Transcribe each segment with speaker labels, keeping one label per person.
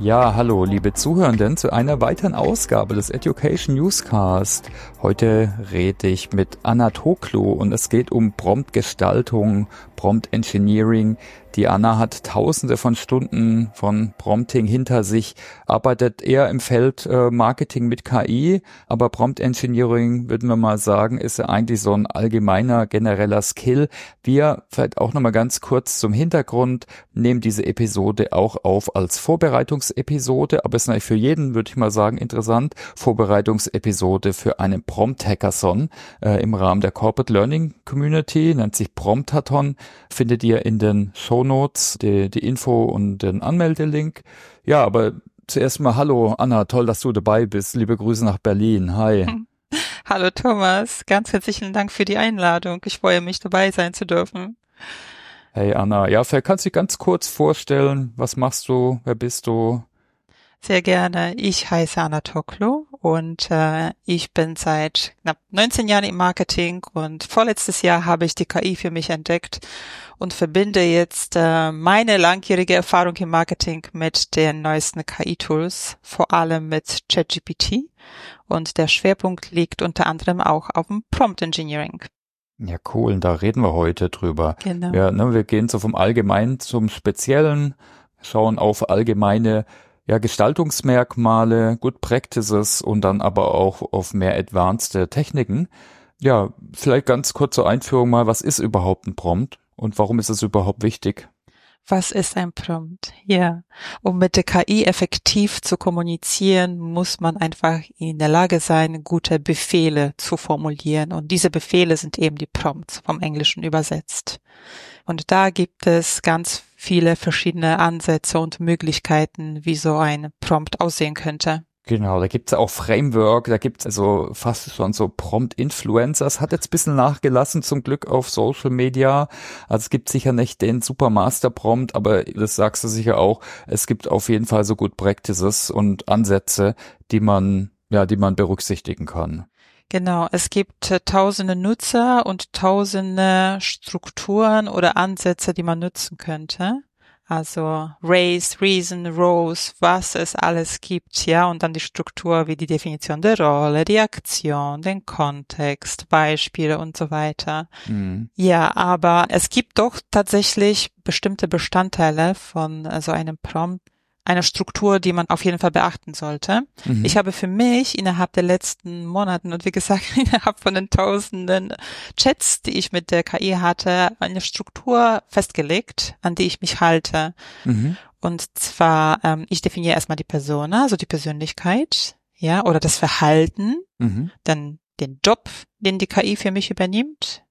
Speaker 1: Ja, hallo, liebe Zuhörenden, zu einer weiteren Ausgabe des Education Newscast. Heute rede ich mit Anna Toklo und es geht um Promptgestaltung, Prompt Engineering, die Anna hat tausende von Stunden von Prompting hinter sich, arbeitet eher im Feld äh, Marketing mit KI, aber Prompt Engineering, würden wir mal sagen, ist ja eigentlich so ein allgemeiner, genereller Skill. Wir, vielleicht auch nochmal ganz kurz zum Hintergrund, nehmen diese Episode auch auf als Vorbereitungsepisode, aber ist natürlich für jeden, würde ich mal sagen, interessant. Vorbereitungsepisode für einen Prompt-Hackathon äh, im Rahmen der Corporate Learning Community, nennt sich Promptathon, findet ihr in den Show Shownotes die, die Info und den Anmeldelink. Ja, aber zuerst mal hallo Anna, toll, dass du dabei bist. Liebe Grüße nach Berlin. Hi.
Speaker 2: Hallo Thomas, ganz herzlichen Dank für die Einladung. Ich freue mich dabei sein zu dürfen.
Speaker 1: Hey Anna, ja, vielleicht kannst du dich ganz kurz vorstellen, was machst du, wer bist du?
Speaker 2: Sehr gerne. Ich heiße Anna Toklo und äh, ich bin seit knapp 19 Jahren im Marketing und vorletztes Jahr habe ich die KI für mich entdeckt und verbinde jetzt äh, meine langjährige Erfahrung im Marketing mit den neuesten KI-Tools, vor allem mit ChatGPT und der Schwerpunkt liegt unter anderem auch auf dem Prompt Engineering.
Speaker 1: Ja, cool. Da reden wir heute drüber. Genau. Ja, ne, wir gehen so vom Allgemeinen zum Speziellen, schauen auf allgemeine ja, Gestaltungsmerkmale, Good Practices und dann aber auch auf mehr advanced Techniken. Ja, vielleicht ganz kurze Einführung mal, was ist überhaupt ein Prompt und warum ist es überhaupt wichtig?
Speaker 2: Was ist ein Prompt? Ja, um mit der KI effektiv zu kommunizieren, muss man einfach in der Lage sein, gute Befehle zu formulieren. Und diese Befehle sind eben die Prompts vom Englischen übersetzt. Und da gibt es ganz viele verschiedene Ansätze und Möglichkeiten, wie so ein Prompt aussehen könnte.
Speaker 1: Genau, da gibt's auch Framework, da gibt's also fast schon so Prompt-Influencers, hat jetzt bisschen nachgelassen zum Glück auf Social Media. Also es gibt sicher nicht den Supermaster-Prompt, aber das sagst du sicher auch, es gibt auf jeden Fall so gut Practices und Ansätze, die man, ja, die man berücksichtigen kann.
Speaker 2: Genau, es gibt äh, tausende Nutzer und tausende Strukturen oder Ansätze, die man nutzen könnte. Also Race, Reason, Rows, was es alles gibt, ja, und dann die Struktur wie die Definition der Rolle, die Aktion, den Kontext, Beispiele und so weiter. Mhm. Ja, aber es gibt doch tatsächlich bestimmte Bestandteile von so einem Prompt, eine Struktur, die man auf jeden Fall beachten sollte. Mhm. Ich habe für mich innerhalb der letzten Monaten und wie gesagt innerhalb von den tausenden Chats, die ich mit der KI hatte, eine Struktur festgelegt, an die ich mich halte. Mhm. Und zwar, ähm, ich definiere erstmal die Persona, also die Persönlichkeit, ja, oder das Verhalten, mhm. dann den Job, den die KI für mich übernimmt,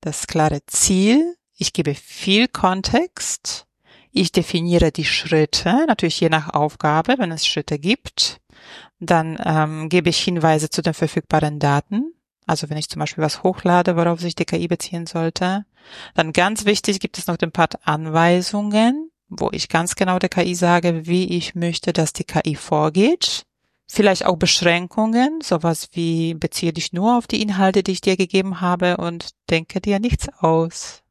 Speaker 2: das klare Ziel, ich gebe viel Kontext, ich definiere die Schritte, natürlich je nach Aufgabe, wenn es Schritte gibt. Dann ähm, gebe ich Hinweise zu den verfügbaren Daten. Also wenn ich zum Beispiel was hochlade, worauf sich die KI beziehen sollte. Dann ganz wichtig gibt es noch den Part Anweisungen, wo ich ganz genau der KI sage, wie ich möchte, dass die KI vorgeht. Vielleicht auch Beschränkungen, sowas wie beziehe dich nur auf die Inhalte, die ich dir gegeben habe und denke dir nichts aus.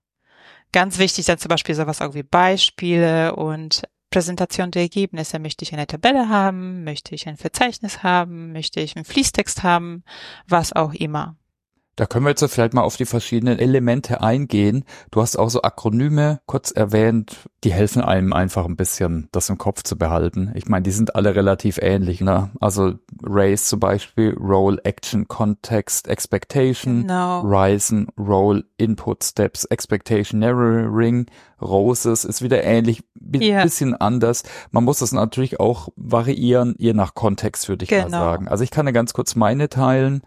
Speaker 2: Ganz wichtig dann zum Beispiel sowas auch wie Beispiele und Präsentation der Ergebnisse. Möchte ich eine Tabelle haben? Möchte ich ein Verzeichnis haben? Möchte ich einen Fließtext haben? Was auch immer.
Speaker 1: Da können wir jetzt vielleicht mal auf die verschiedenen Elemente eingehen. Du hast auch so Akronyme kurz erwähnt, die helfen einem einfach ein bisschen, das im Kopf zu behalten. Ich meine, die sind alle relativ ähnlich. Ne? Also Race zum Beispiel, Role, Action, Context, Expectation, genau. Risen, Role, Input, Steps, Expectation, Narrowing, Roses ist wieder ähnlich, yeah. bisschen anders. Man muss das natürlich auch variieren, je nach Kontext, würde ich genau. mal sagen. Also ich kann ja ganz kurz meine teilen.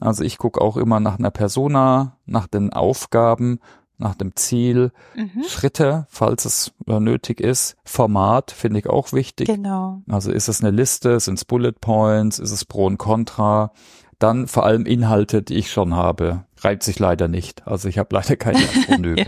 Speaker 1: Also ich gucke auch immer nach einer Persona, nach den Aufgaben, nach dem Ziel, mhm. Schritte, falls es nötig ist, Format finde ich auch wichtig. Genau. Also ist es eine Liste, sind es Bullet Points, ist es Pro und Contra, dann vor allem Inhalte, die ich schon habe. Reibt sich leider nicht. Also ich habe leider keine Akronym. ja.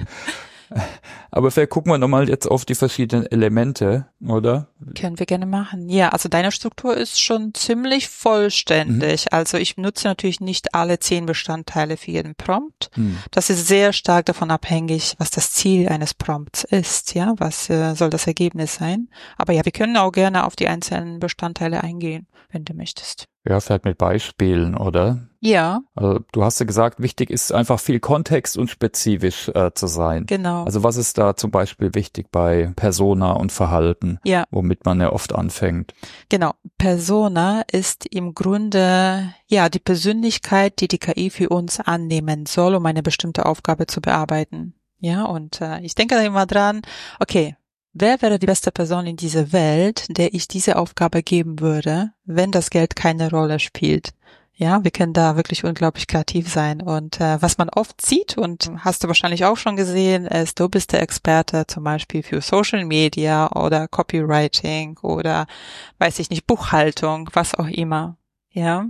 Speaker 1: Aber vielleicht gucken wir nochmal jetzt auf die verschiedenen Elemente, oder?
Speaker 2: Können wir gerne machen. Ja, also deine Struktur ist schon ziemlich vollständig. Mhm. Also ich nutze natürlich nicht alle zehn Bestandteile für jeden Prompt. Mhm. Das ist sehr stark davon abhängig, was das Ziel eines Prompts ist. Ja, was äh, soll das Ergebnis sein? Aber ja, wir können auch gerne auf die einzelnen Bestandteile eingehen, wenn du möchtest.
Speaker 1: Ja, vielleicht mit Beispielen, oder?
Speaker 2: Ja.
Speaker 1: Also, du hast ja gesagt, wichtig ist einfach viel Kontext und spezifisch äh, zu sein.
Speaker 2: Genau.
Speaker 1: Also was ist da zum Beispiel wichtig bei Persona und Verhalten,
Speaker 2: ja.
Speaker 1: womit man ja oft anfängt?
Speaker 2: Genau. Persona ist im Grunde ja die Persönlichkeit, die die KI für uns annehmen soll, um eine bestimmte Aufgabe zu bearbeiten. Ja, und äh, ich denke da immer dran, okay, Wer wäre die beste Person in dieser Welt, der ich diese Aufgabe geben würde, wenn das Geld keine Rolle spielt? Ja, wir können da wirklich unglaublich kreativ sein. Und äh, was man oft sieht, und hast du wahrscheinlich auch schon gesehen, ist, du bist der Experte zum Beispiel für Social Media oder Copywriting oder weiß ich nicht, Buchhaltung, was auch immer. Ja.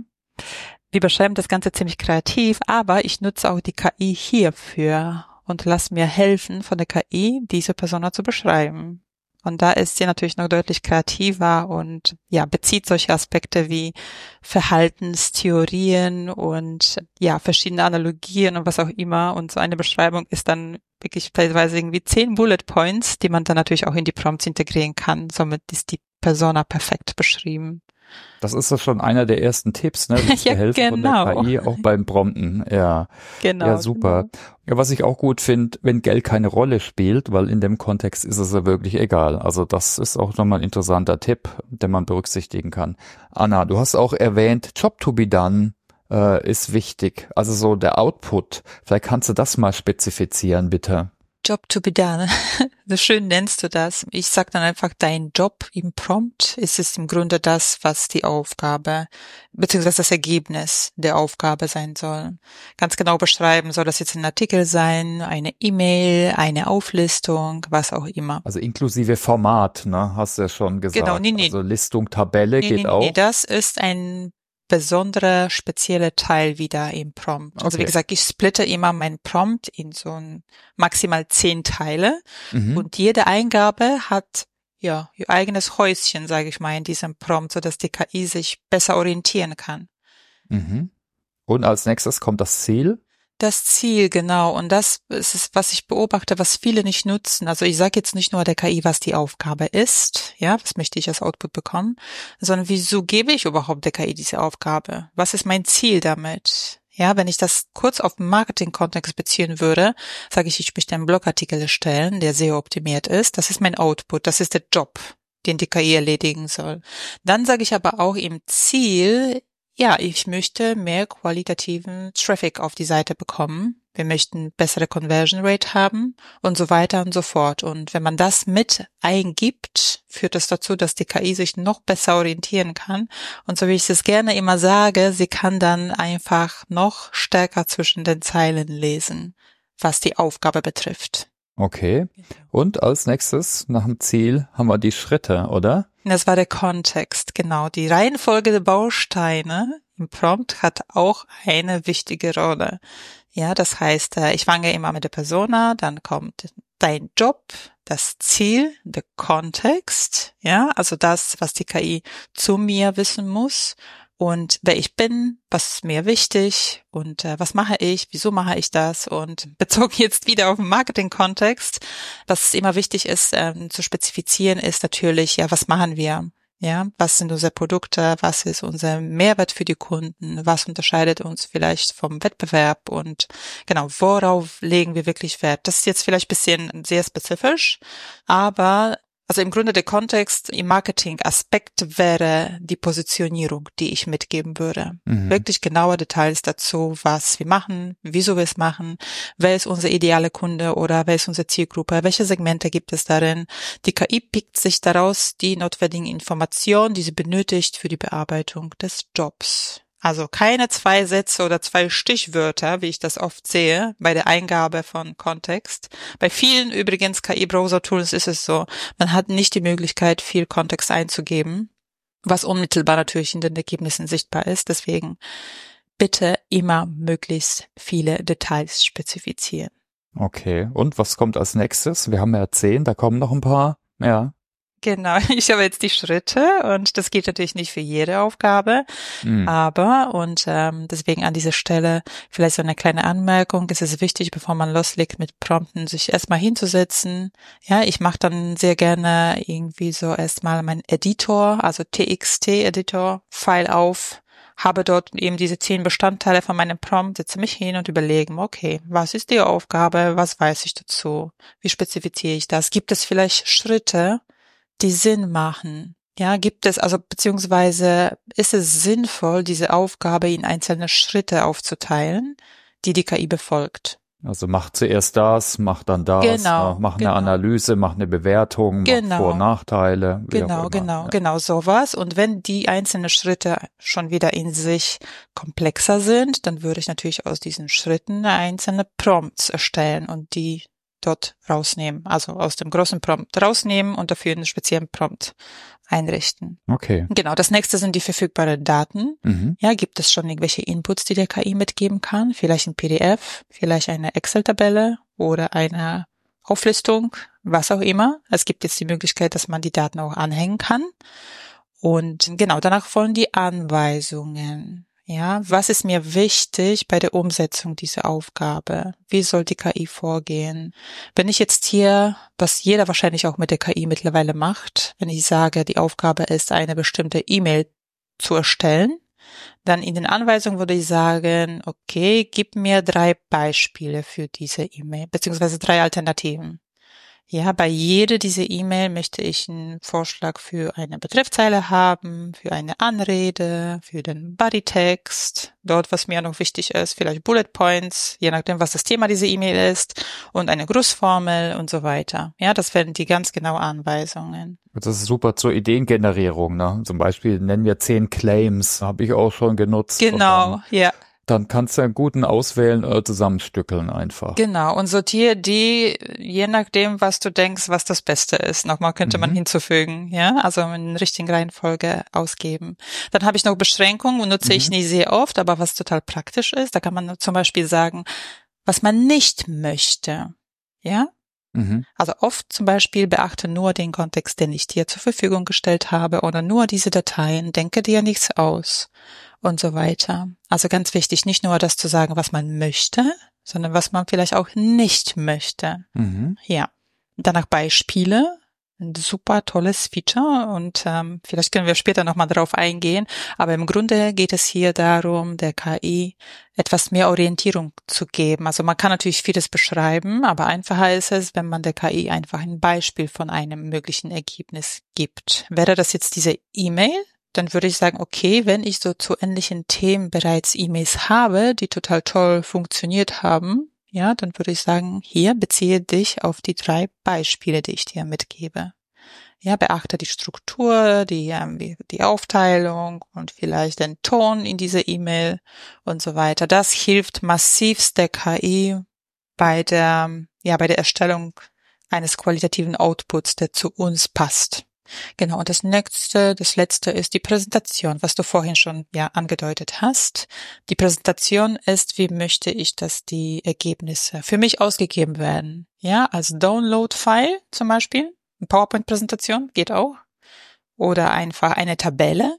Speaker 2: Wir beschreiben das Ganze ziemlich kreativ, aber ich nutze auch die KI hierfür und lass mir helfen von der KI, diese Persona zu beschreiben. Und da ist sie natürlich noch deutlich kreativer und ja, bezieht solche Aspekte wie Verhaltenstheorien und ja, verschiedene Analogien und was auch immer. Und so eine Beschreibung ist dann wirklich teilweise irgendwie zehn Bullet Points, die man dann natürlich auch in die Prompts integrieren kann. Somit ist die Persona perfekt beschrieben.
Speaker 1: Das ist doch schon einer der ersten Tipps, ne? Die ja, helfen genau. von der KI, auch beim Prompten. Ja,
Speaker 2: genau.
Speaker 1: Ja, super. Genau. Ja, was ich auch gut finde, wenn Geld keine Rolle spielt, weil in dem Kontext ist es ja wirklich egal. Also das ist auch nochmal ein interessanter Tipp, den man berücksichtigen kann. Anna, du hast auch erwähnt, Job to be done äh, ist wichtig. Also so der Output. Vielleicht kannst du das mal spezifizieren, bitte.
Speaker 2: Job to be done. so schön nennst du das. Ich sag dann einfach, dein Job im Prompt ist es im Grunde das, was die Aufgabe beziehungsweise das Ergebnis der Aufgabe sein soll. Ganz genau beschreiben, soll das jetzt ein Artikel sein, eine E-Mail, eine Auflistung, was auch immer.
Speaker 1: Also inklusive Format, ne, hast du ja schon gesagt.
Speaker 2: Genau, nee, nee.
Speaker 1: Also Listung, Tabelle
Speaker 2: nee,
Speaker 1: geht
Speaker 2: nee,
Speaker 1: auch.
Speaker 2: Nee, das ist ein besondere spezielle Teil wieder im Prompt. Also wie gesagt, ich splitte immer mein Prompt in so ein maximal zehn Teile mhm. und jede Eingabe hat ja ihr eigenes Häuschen, sage ich mal, in diesem Prompt, so dass die KI sich besser orientieren kann.
Speaker 1: Mhm. Und als nächstes kommt das Ziel
Speaker 2: das Ziel, genau. Und das ist es, was ich beobachte, was viele nicht nutzen. Also ich sage jetzt nicht nur der KI, was die Aufgabe ist, ja, was möchte ich als Output bekommen, sondern wieso gebe ich überhaupt der KI diese Aufgabe? Was ist mein Ziel damit? Ja, wenn ich das kurz auf Marketing-Kontext beziehen würde, sage ich, ich möchte einen Blogartikel erstellen, der sehr optimiert ist. Das ist mein Output, das ist der Job, den die KI erledigen soll. Dann sage ich aber auch im Ziel, ja, ich möchte mehr qualitativen Traffic auf die Seite bekommen. Wir möchten bessere Conversion Rate haben und so weiter und so fort. Und wenn man das mit eingibt, führt das dazu, dass die KI sich noch besser orientieren kann. Und so wie ich es gerne immer sage, sie kann dann einfach noch stärker zwischen den Zeilen lesen, was die Aufgabe betrifft.
Speaker 1: Okay. Und als nächstes nach dem Ziel haben wir die Schritte, oder?
Speaker 2: Das war der Kontext, genau. Die Reihenfolge der Bausteine im Prompt hat auch eine wichtige Rolle. Ja, das heißt, äh, ich fange immer mit der Persona, dann kommt dein Job, das Ziel, der Kontext, ja, also das, was die KI zu mir wissen muss und wer ich bin, was ist mir wichtig und äh, was mache ich, wieso mache ich das und bezogen jetzt wieder auf den Marketing-Kontext, was immer wichtig ist ähm, zu spezifizieren, ist natürlich, ja, was machen wir? Ja, was sind unsere Produkte? Was ist unser Mehrwert für die Kunden? Was unterscheidet uns vielleicht vom Wettbewerb? Und genau, worauf legen wir wirklich Wert? Das ist jetzt vielleicht bisschen sehr spezifisch, aber also im Grunde der Kontext im Marketing-Aspekt wäre die Positionierung, die ich mitgeben würde. Mhm. Wirklich genaue Details dazu, was wir machen, wieso wir es machen, wer ist unser ideale Kunde oder wer ist unsere Zielgruppe, welche Segmente gibt es darin. Die KI pickt sich daraus die notwendigen Informationen, die sie benötigt für die Bearbeitung des Jobs. Also keine zwei Sätze oder zwei Stichwörter, wie ich das oft sehe bei der Eingabe von Kontext. Bei vielen übrigens KI-Browser-Tools ist es so, man hat nicht die Möglichkeit, viel Kontext einzugeben, was unmittelbar natürlich in den Ergebnissen sichtbar ist. Deswegen bitte immer möglichst viele Details spezifizieren.
Speaker 1: Okay, und was kommt als nächstes? Wir haben ja zehn, da kommen noch ein paar. Ja.
Speaker 2: Genau, ich habe jetzt die Schritte und das geht natürlich nicht für jede Aufgabe, mhm. aber und ähm, deswegen an dieser Stelle vielleicht so eine kleine Anmerkung, es ist wichtig, bevor man loslegt mit Prompten, sich erstmal hinzusetzen. Ja, ich mache dann sehr gerne irgendwie so erstmal mein Editor, also TXT-Editor, File auf, habe dort eben diese zehn Bestandteile von meinem Prompt, setze mich hin und überlege, okay, was ist die Aufgabe, was weiß ich dazu, wie spezifiziere ich das, gibt es vielleicht Schritte, die Sinn machen. Ja, gibt es also beziehungsweise ist es sinnvoll, diese Aufgabe in einzelne Schritte aufzuteilen, die die KI befolgt.
Speaker 1: Also macht zuerst das, macht dann das, genau, macht eine genau. Analyse, macht eine Bewertung, genau. macht Vor- und Nachteile.
Speaker 2: Genau, genau, ja. genau sowas. Und wenn die einzelnen Schritte schon wieder in sich komplexer sind, dann würde ich natürlich aus diesen Schritten einzelne Prompts erstellen und die dort rausnehmen, also aus dem großen Prompt rausnehmen und dafür einen speziellen Prompt einrichten.
Speaker 1: Okay.
Speaker 2: Genau, das nächste sind die verfügbaren Daten. Mhm. Ja, gibt es schon irgendwelche Inputs, die der KI mitgeben kann? Vielleicht ein PDF, vielleicht eine Excel-Tabelle oder eine Auflistung, was auch immer. Es gibt jetzt die Möglichkeit, dass man die Daten auch anhängen kann. Und genau, danach folgen die Anweisungen. Ja, was ist mir wichtig bei der Umsetzung dieser Aufgabe? Wie soll die KI vorgehen? Wenn ich jetzt hier, was jeder wahrscheinlich auch mit der KI mittlerweile macht, wenn ich sage, die Aufgabe ist, eine bestimmte E-Mail zu erstellen, dann in den Anweisungen würde ich sagen, okay, gib mir drei Beispiele für diese E-Mail, beziehungsweise drei Alternativen. Ja, bei jeder dieser E-Mail möchte ich einen Vorschlag für eine Betreffzeile haben, für eine Anrede, für den Bodytext, dort, was mir noch wichtig ist, vielleicht Bullet Points, je nachdem, was das Thema dieser E-Mail ist, und eine Grußformel und so weiter. Ja, das werden die ganz genaue Anweisungen.
Speaker 1: Das ist super zur Ideengenerierung, ne? Zum Beispiel nennen wir zehn Claims, habe ich auch schon genutzt.
Speaker 2: Genau, ja
Speaker 1: dann kannst du einen guten auswählen oder zusammenstückeln einfach.
Speaker 2: Genau, und sortiere die, je nachdem, was du denkst, was das Beste ist. Nochmal könnte mhm. man hinzufügen, ja, also in richtigen Reihenfolge ausgeben. Dann habe ich noch Beschränkungen und nutze mhm. ich nie sehr oft, aber was total praktisch ist, da kann man zum Beispiel sagen, was man nicht möchte, ja. Mhm. Also oft zum Beispiel beachte nur den Kontext, den ich dir zur Verfügung gestellt habe oder nur diese Dateien, denke dir nichts aus und so weiter. Also ganz wichtig, nicht nur das zu sagen, was man möchte, sondern was man vielleicht auch nicht möchte. Mhm. Ja. Danach Beispiele. Ein super tolles Feature und ähm, vielleicht können wir später nochmal darauf eingehen. Aber im Grunde geht es hier darum, der KI etwas mehr Orientierung zu geben. Also man kann natürlich vieles beschreiben, aber einfacher ist es, wenn man der KI einfach ein Beispiel von einem möglichen Ergebnis gibt. Wäre das jetzt diese E-Mail, dann würde ich sagen, okay, wenn ich so zu ähnlichen Themen bereits E-Mails habe, die total toll funktioniert haben, ja, dann würde ich sagen, hier beziehe dich auf die drei Beispiele, die ich dir mitgebe. Ja, beachte die Struktur, die, ähm, die Aufteilung und vielleicht den Ton in dieser E-Mail und so weiter. Das hilft massivst der KI bei der, ja, bei der Erstellung eines qualitativen Outputs, der zu uns passt. Genau, und das nächste, das letzte ist die Präsentation, was du vorhin schon ja angedeutet hast. Die Präsentation ist, wie möchte ich, dass die Ergebnisse für mich ausgegeben werden. Ja, als Download-File zum Beispiel, eine PowerPoint-Präsentation geht auch. Oder einfach eine Tabelle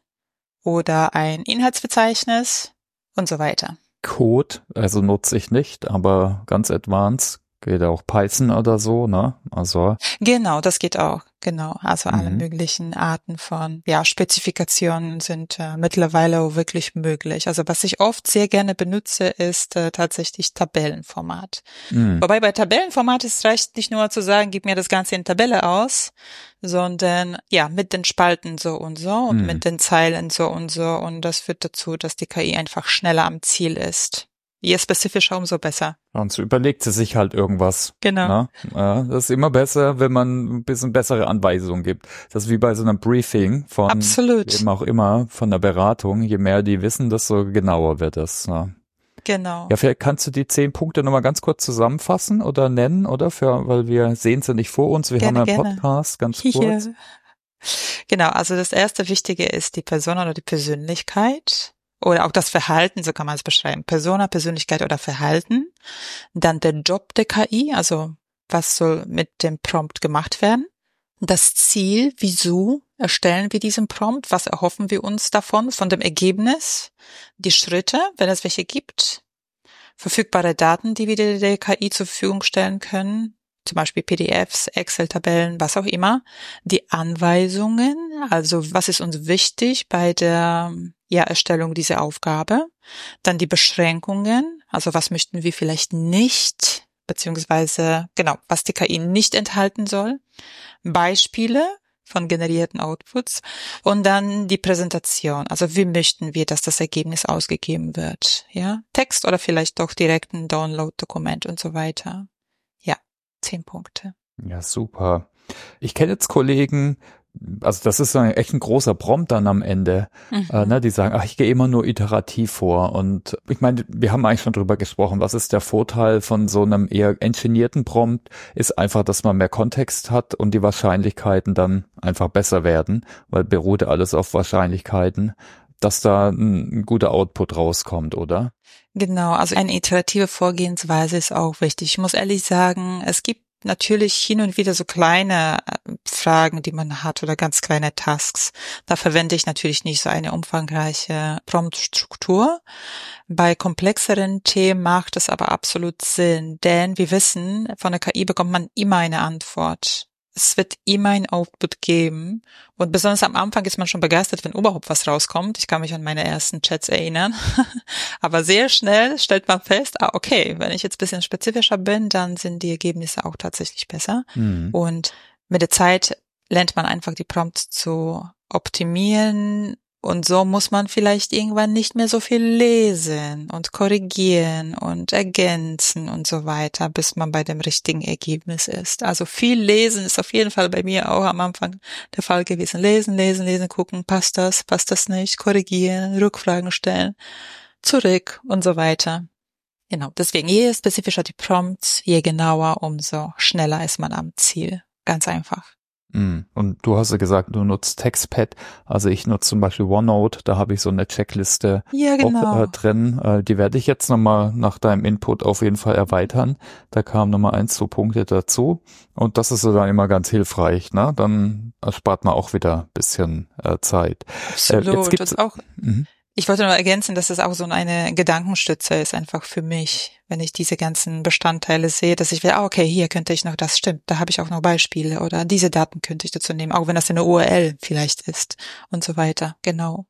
Speaker 2: oder ein Inhaltsverzeichnis und so weiter.
Speaker 1: Code, also nutze ich nicht, aber ganz advanced geht auch Python oder so, ne? Also.
Speaker 2: Genau, das geht auch. Genau, also alle mhm. möglichen Arten von ja, Spezifikationen sind äh, mittlerweile auch wirklich möglich. Also was ich oft sehr gerne benutze, ist äh, tatsächlich Tabellenformat. Mhm. Wobei bei Tabellenformat es reicht nicht nur zu sagen, gib mir das Ganze in Tabelle aus, sondern ja, mit den Spalten so und so und mhm. mit den Zeilen so und so. Und das führt dazu, dass die KI einfach schneller am Ziel ist. Je spezifischer, umso besser.
Speaker 1: Und so überlegt sie sich halt irgendwas.
Speaker 2: Genau.
Speaker 1: Ne? Ja, das ist immer besser, wenn man ein bisschen bessere Anweisungen gibt. Das ist wie bei so einem Briefing von
Speaker 2: Absolut.
Speaker 1: eben auch immer von der Beratung. Je mehr die wissen, desto genauer wird es. Ne?
Speaker 2: Genau.
Speaker 1: Ja, vielleicht kannst du die zehn Punkte nochmal ganz kurz zusammenfassen oder nennen, oder? Für, weil wir sehen sie nicht vor uns. Wir gerne, haben einen Podcast, ganz kurz. Hier.
Speaker 2: Genau, also das erste Wichtige ist die Person oder die Persönlichkeit oder auch das Verhalten, so kann man es beschreiben. Persona, Persönlichkeit oder Verhalten. Dann der Job der KI, also was soll mit dem Prompt gemacht werden. Das Ziel, wieso erstellen wir diesen Prompt, was erhoffen wir uns davon, von dem Ergebnis, die Schritte, wenn es welche gibt, verfügbare Daten, die wir der KI zur Verfügung stellen können, zum Beispiel PDFs, Excel-Tabellen, was auch immer, die Anweisungen, also was ist uns wichtig bei der Erstellung dieser Aufgabe, dann die Beschränkungen, also was möchten wir vielleicht nicht, beziehungsweise genau, was die KI nicht enthalten soll, Beispiele von generierten Outputs und dann die Präsentation. Also wie möchten wir, dass das Ergebnis ausgegeben wird? Ja, Text oder vielleicht doch direkt ein Download-Dokument und so weiter zehn Punkte.
Speaker 1: Ja, super. Ich kenne jetzt Kollegen, also das ist ein, echt ein großer Prompt dann am Ende, mhm. äh, ne, die sagen, ach, ich gehe immer nur iterativ vor. Und ich meine, wir haben eigentlich schon drüber gesprochen, was ist der Vorteil von so einem eher engineerten Prompt, ist einfach, dass man mehr Kontext hat und die Wahrscheinlichkeiten dann einfach besser werden, weil beruht alles auf Wahrscheinlichkeiten, dass da ein, ein guter Output rauskommt, oder?
Speaker 2: Genau, also eine iterative Vorgehensweise ist auch wichtig. Ich muss ehrlich sagen, es gibt natürlich hin und wieder so kleine äh, Fragen, die man hat oder ganz kleine Tasks. Da verwende ich natürlich nicht so eine umfangreiche Prompt-Struktur. Bei komplexeren Themen macht es aber absolut Sinn, denn wir wissen, von der KI bekommt man immer eine Antwort es wird immer ein Output geben. Und besonders am Anfang ist man schon begeistert, wenn überhaupt was rauskommt. Ich kann mich an meine ersten Chats erinnern. Aber sehr schnell stellt man fest, ah, okay, wenn ich jetzt bisschen spezifischer bin, dann sind die Ergebnisse auch tatsächlich besser. Mhm. Und mit der Zeit lernt man einfach die Prompts zu optimieren, und so muss man vielleicht irgendwann nicht mehr so viel lesen und korrigieren und ergänzen und so weiter, bis man bei dem richtigen Ergebnis ist. Also viel lesen ist auf jeden Fall bei mir auch am Anfang der Fall gewesen. Lesen, lesen, lesen, gucken, passt das, passt das nicht, korrigieren, Rückfragen stellen, zurück und so weiter. Genau. Deswegen, je spezifischer die Prompts, je genauer, umso schneller ist man am Ziel. Ganz einfach.
Speaker 1: Mm. Und du hast ja gesagt, du nutzt TextPad. Also ich nutze zum Beispiel OneNote, da habe ich so eine Checkliste
Speaker 2: ja, genau.
Speaker 1: auch, äh, drin. Äh, die werde ich jetzt nochmal nach deinem Input auf jeden Fall erweitern. Da kamen nochmal ein, zwei Punkte dazu. Und das ist dann immer ganz hilfreich. Ne? Dann erspart man auch wieder bisschen äh, Zeit.
Speaker 2: Absolut. Äh, jetzt gibt's, das auch. Mhm. Ich wollte nur ergänzen, dass es auch so eine Gedankenstütze ist, einfach für mich, wenn ich diese ganzen Bestandteile sehe, dass ich will, ah, okay, hier könnte ich noch, das stimmt, da habe ich auch noch Beispiele oder diese Daten könnte ich dazu nehmen, auch wenn das eine URL vielleicht ist und so weiter. Genau.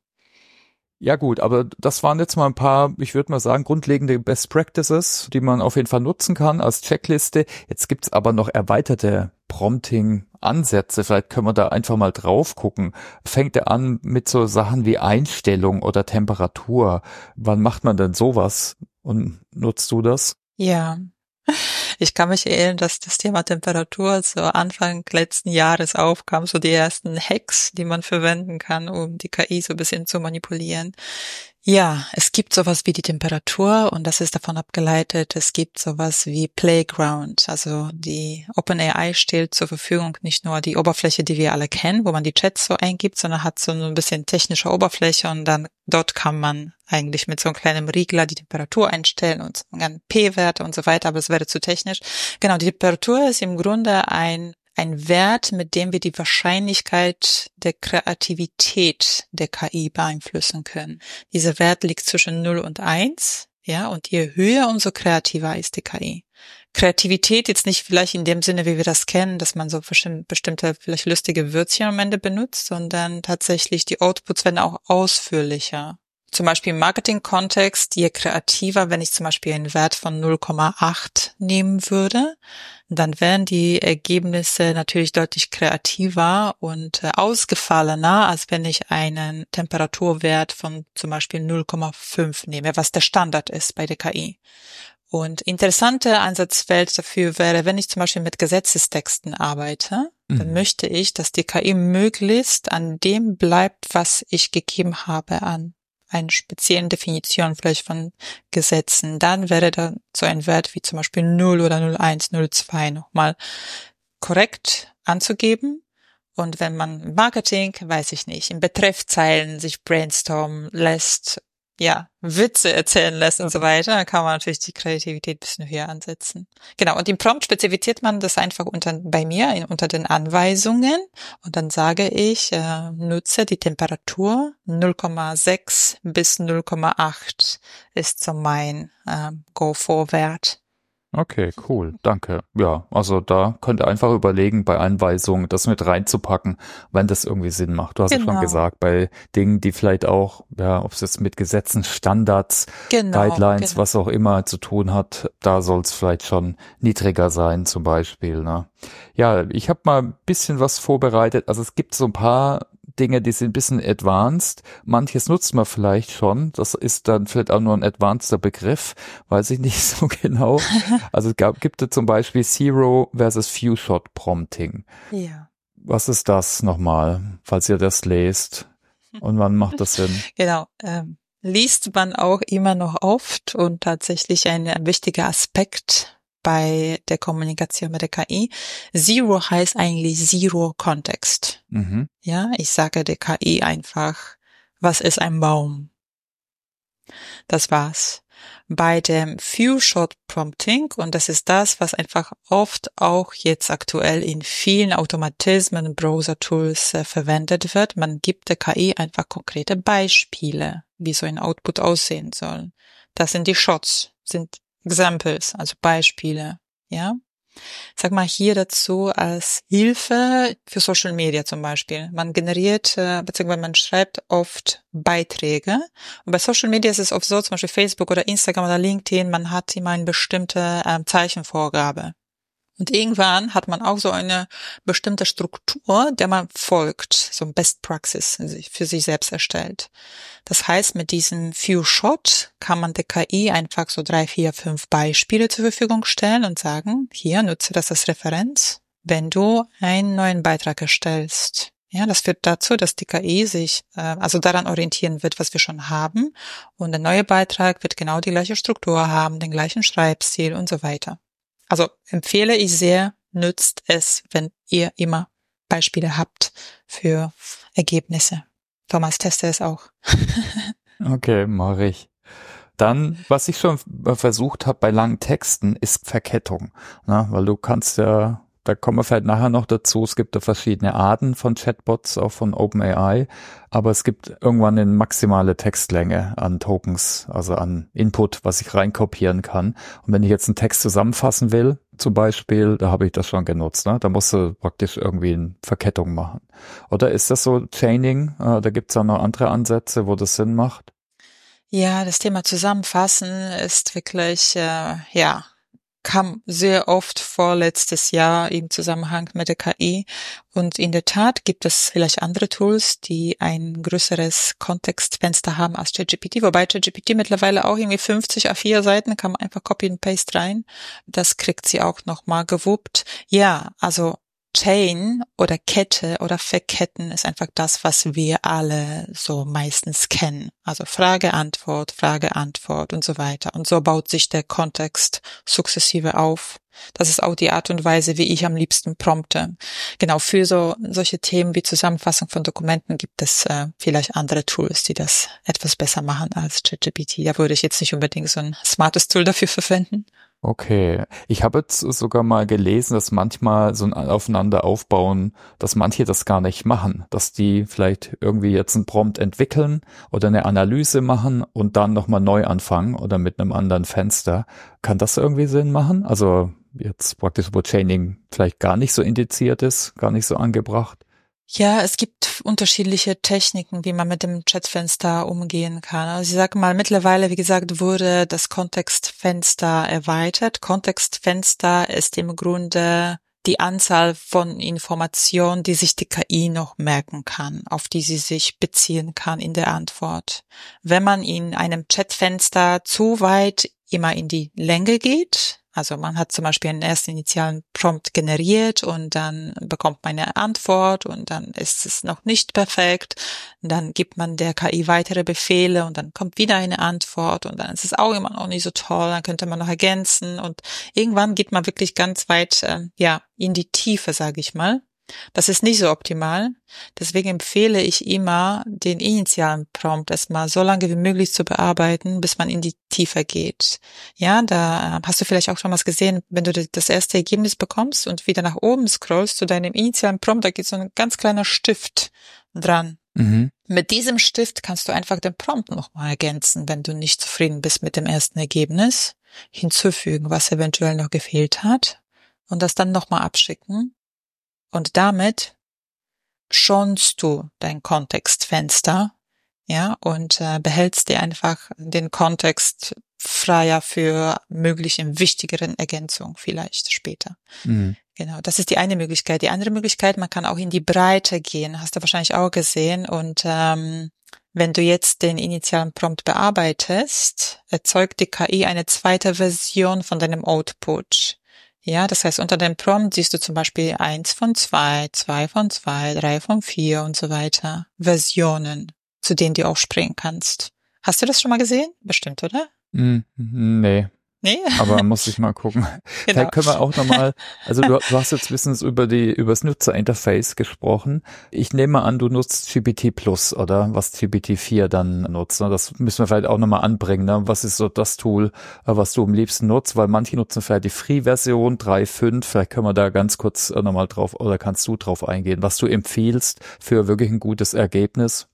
Speaker 1: Ja gut, aber das waren jetzt mal ein paar, ich würde mal sagen, grundlegende Best Practices, die man auf jeden Fall nutzen kann als Checkliste. Jetzt gibt's aber noch erweiterte Prompting-Ansätze. Vielleicht können wir da einfach mal drauf gucken. Fängt er an mit so Sachen wie Einstellung oder Temperatur? Wann macht man denn sowas? Und nutzt du das?
Speaker 2: Ja, ich kann mich erinnern, dass das Thema Temperatur so Anfang letzten Jahres aufkam, so die ersten Hacks, die man verwenden kann, um die KI so ein bisschen zu manipulieren. Ja, es gibt sowas wie die Temperatur und das ist davon abgeleitet. Es gibt sowas wie Playground. Also die OpenAI stellt zur Verfügung nicht nur die Oberfläche, die wir alle kennen, wo man die Chats so eingibt, sondern hat so ein bisschen technische Oberfläche und dann dort kann man eigentlich mit so einem kleinen Riegler die Temperatur einstellen und P-Werte und so weiter, aber es wäre zu technisch. Genau, die Temperatur ist im Grunde ein ein Wert, mit dem wir die Wahrscheinlichkeit der Kreativität der KI beeinflussen können. Dieser Wert liegt zwischen 0 und 1, ja, und je höher, umso kreativer ist die KI. Kreativität jetzt nicht vielleicht in dem Sinne, wie wir das kennen, dass man so bestimmte, vielleicht lustige Würzchen am Ende benutzt, sondern tatsächlich die Outputs werden auch ausführlicher. Zum Beispiel im Marketing-Kontext, je kreativer, wenn ich zum Beispiel einen Wert von 0,8 nehmen würde, dann wären die Ergebnisse natürlich deutlich kreativer und äh, ausgefallener, als wenn ich einen Temperaturwert von zum Beispiel 0,5 nehme, was der Standard ist bei der KI. Und interessante Ansatzfeld dafür wäre, wenn ich zum Beispiel mit Gesetzestexten arbeite, mhm. dann möchte ich, dass die KI möglichst an dem bleibt, was ich gegeben habe an einen speziellen Definition vielleicht von Gesetzen, dann wäre da so ein Wert wie zum Beispiel 0 oder 01, 02 nochmal korrekt anzugeben. Und wenn man Marketing, weiß ich nicht, in Betreffzeilen sich brainstormen lässt, ja, Witze erzählen lässt und so weiter, dann kann man natürlich die Kreativität bisschen höher ansetzen. Genau, und im Prompt spezifiziert man das einfach unter, bei mir in, unter den Anweisungen und dann sage ich, äh, nutze die Temperatur 0,6 bis 0,8 ist so mein äh, Go-For-Wert.
Speaker 1: Okay, cool, danke. Ja, also da könnt ihr einfach überlegen, bei Anweisungen das mit reinzupacken, wenn das irgendwie Sinn macht. Du hast genau. ja schon genau. gesagt, bei Dingen, die vielleicht auch, ja, ob es jetzt mit Gesetzen, Standards, genau, Guidelines, genau. was auch immer zu tun hat, da soll es vielleicht schon niedriger sein, zum Beispiel. Ne? Ja, ich habe mal ein bisschen was vorbereitet. Also es gibt so ein paar Dinge, die sind ein bisschen advanced. Manches nutzt man vielleicht schon. Das ist dann vielleicht auch nur ein advanceder Begriff. Weiß ich nicht so genau. Also es gab, gibt es zum Beispiel Zero versus Few Shot Prompting.
Speaker 2: Ja.
Speaker 1: Was ist das nochmal, falls ihr das lest? Und wann macht das Sinn?
Speaker 2: Genau. Ähm, liest man auch immer noch oft und tatsächlich ein wichtiger Aspekt bei der Kommunikation mit der KI. Zero heißt eigentlich Zero Context. Mhm. Ja, ich sage der KI einfach, was ist ein Baum? Das war's. Bei dem Few-Shot Prompting, und das ist das, was einfach oft auch jetzt aktuell in vielen Automatismen, Browser-Tools äh, verwendet wird, man gibt der KI einfach konkrete Beispiele, wie so ein Output aussehen soll. Das sind die Shots, sind Examples, also Beispiele, ja. Sag mal hier dazu als Hilfe für Social Media zum Beispiel. Man generiert, äh, beziehungsweise man schreibt oft Beiträge. Und bei Social Media ist es oft so, zum Beispiel Facebook oder Instagram oder LinkedIn, man hat immer eine bestimmte ähm, Zeichenvorgabe. Und irgendwann hat man auch so eine bestimmte Struktur, der man folgt, so ein Best Praxis für sich selbst erstellt. Das heißt, mit diesem Few Shot kann man der KI einfach so drei, vier, fünf Beispiele zur Verfügung stellen und sagen, hier nutze das als Referenz, wenn du einen neuen Beitrag erstellst. Ja, das führt dazu, dass die KI sich äh, also daran orientieren wird, was wir schon haben. Und der neue Beitrag wird genau die gleiche Struktur haben, den gleichen Schreibstil und so weiter. Also empfehle ich sehr, nützt es, wenn ihr immer Beispiele habt für Ergebnisse. Thomas, teste es auch.
Speaker 1: okay, mache ich. Dann, was ich schon versucht habe bei langen Texten, ist Verkettung. Na, weil du kannst ja da kommen wir vielleicht nachher noch dazu. Es gibt da verschiedene Arten von Chatbots, auch von OpenAI, aber es gibt irgendwann eine maximale Textlänge an Tokens, also an Input, was ich reinkopieren kann. Und wenn ich jetzt einen Text zusammenfassen will, zum Beispiel, da habe ich das schon genutzt. Ne? Da musst du praktisch irgendwie eine Verkettung machen. Oder ist das so Chaining? Äh, da gibt es auch noch andere Ansätze, wo das Sinn macht.
Speaker 2: Ja, das Thema Zusammenfassen ist wirklich, äh, ja, kam sehr oft vor letztes Jahr im Zusammenhang mit der KI. Und in der Tat gibt es vielleicht andere Tools, die ein größeres Kontextfenster haben als ChatGPT, wobei ChatGPT mittlerweile auch irgendwie 50 A4 Seiten kann man einfach Copy and Paste rein. Das kriegt sie auch nochmal gewuppt. Ja, also Chain oder Kette oder Verketten ist einfach das, was wir alle so meistens kennen. Also Frage, Antwort, Frage, Antwort und so weiter. Und so baut sich der Kontext sukzessive auf. Das ist auch die Art und Weise, wie ich am liebsten prompte. Genau, für so solche Themen wie Zusammenfassung von Dokumenten gibt es äh, vielleicht andere Tools, die das etwas besser machen als ChatGPT. Da würde ich jetzt nicht unbedingt so ein smartes Tool dafür verwenden.
Speaker 1: Okay. Ich habe jetzt sogar mal gelesen, dass manchmal so ein Aufeinander aufbauen, dass manche das gar nicht machen, dass die vielleicht irgendwie jetzt einen Prompt entwickeln oder eine Analyse machen und dann nochmal neu anfangen oder mit einem anderen Fenster. Kann das irgendwie Sinn machen? Also jetzt praktisch, wo Chaining vielleicht gar nicht so indiziert ist, gar nicht so angebracht?
Speaker 2: Ja, es gibt unterschiedliche Techniken, wie man mit dem Chatfenster umgehen kann. Also ich sage mal, mittlerweile, wie gesagt, wurde das Kontextfenster erweitert. Kontextfenster ist im Grunde die Anzahl von Informationen, die sich die KI noch merken kann, auf die sie sich beziehen kann in der Antwort. Wenn man in einem Chatfenster zu weit immer in die Länge geht, also man hat zum Beispiel einen ersten initialen Prompt generiert und dann bekommt man eine Antwort und dann ist es noch nicht perfekt. Und dann gibt man der KI weitere Befehle und dann kommt wieder eine Antwort und dann ist es auch immer noch nicht so toll. Dann könnte man noch ergänzen und irgendwann geht man wirklich ganz weit äh, ja in die Tiefe, sage ich mal. Das ist nicht so optimal. Deswegen empfehle ich immer, den initialen Prompt erstmal so lange wie möglich zu bearbeiten, bis man in die Tiefe geht. Ja, da hast du vielleicht auch schon was gesehen, wenn du das erste Ergebnis bekommst und wieder nach oben scrollst zu deinem initialen Prompt, da geht so ein ganz kleiner Stift dran. Mhm. Mit diesem Stift kannst du einfach den Prompt nochmal ergänzen, wenn du nicht zufrieden bist mit dem ersten Ergebnis, hinzufügen, was eventuell noch gefehlt hat und das dann nochmal abschicken. Und damit schonst du dein Kontextfenster, ja, und äh, behältst dir einfach den Kontext freier für mögliche wichtigeren Ergänzungen vielleicht später. Mhm. Genau, das ist die eine Möglichkeit. Die andere Möglichkeit, man kann auch in die Breite gehen, hast du wahrscheinlich auch gesehen. Und ähm, wenn du jetzt den initialen Prompt bearbeitest, erzeugt die KI eine zweite Version von deinem Output. Ja, das heißt, unter dem Prompt siehst du zum Beispiel eins von zwei, zwei von zwei, drei von vier und so weiter. Versionen, zu denen du auch springen kannst. Hast du das schon mal gesehen? Bestimmt, oder?
Speaker 1: Mm, nee. Nee. Aber muss ich mal gucken. Genau. Vielleicht können wir auch nochmal, also du, du hast jetzt wissens über die, über das Nutzerinterface gesprochen. Ich nehme an, du nutzt GPT Plus oder was GPT 4 dann nutzt. Ne? Das müssen wir vielleicht auch nochmal anbringen. Ne? Was ist so das Tool, äh, was du am liebsten nutzt? Weil manche nutzen vielleicht die Free-Version 3.5. Vielleicht können wir da ganz kurz äh, nochmal drauf oder kannst du drauf eingehen, was du empfiehlst für wirklich ein gutes Ergebnis.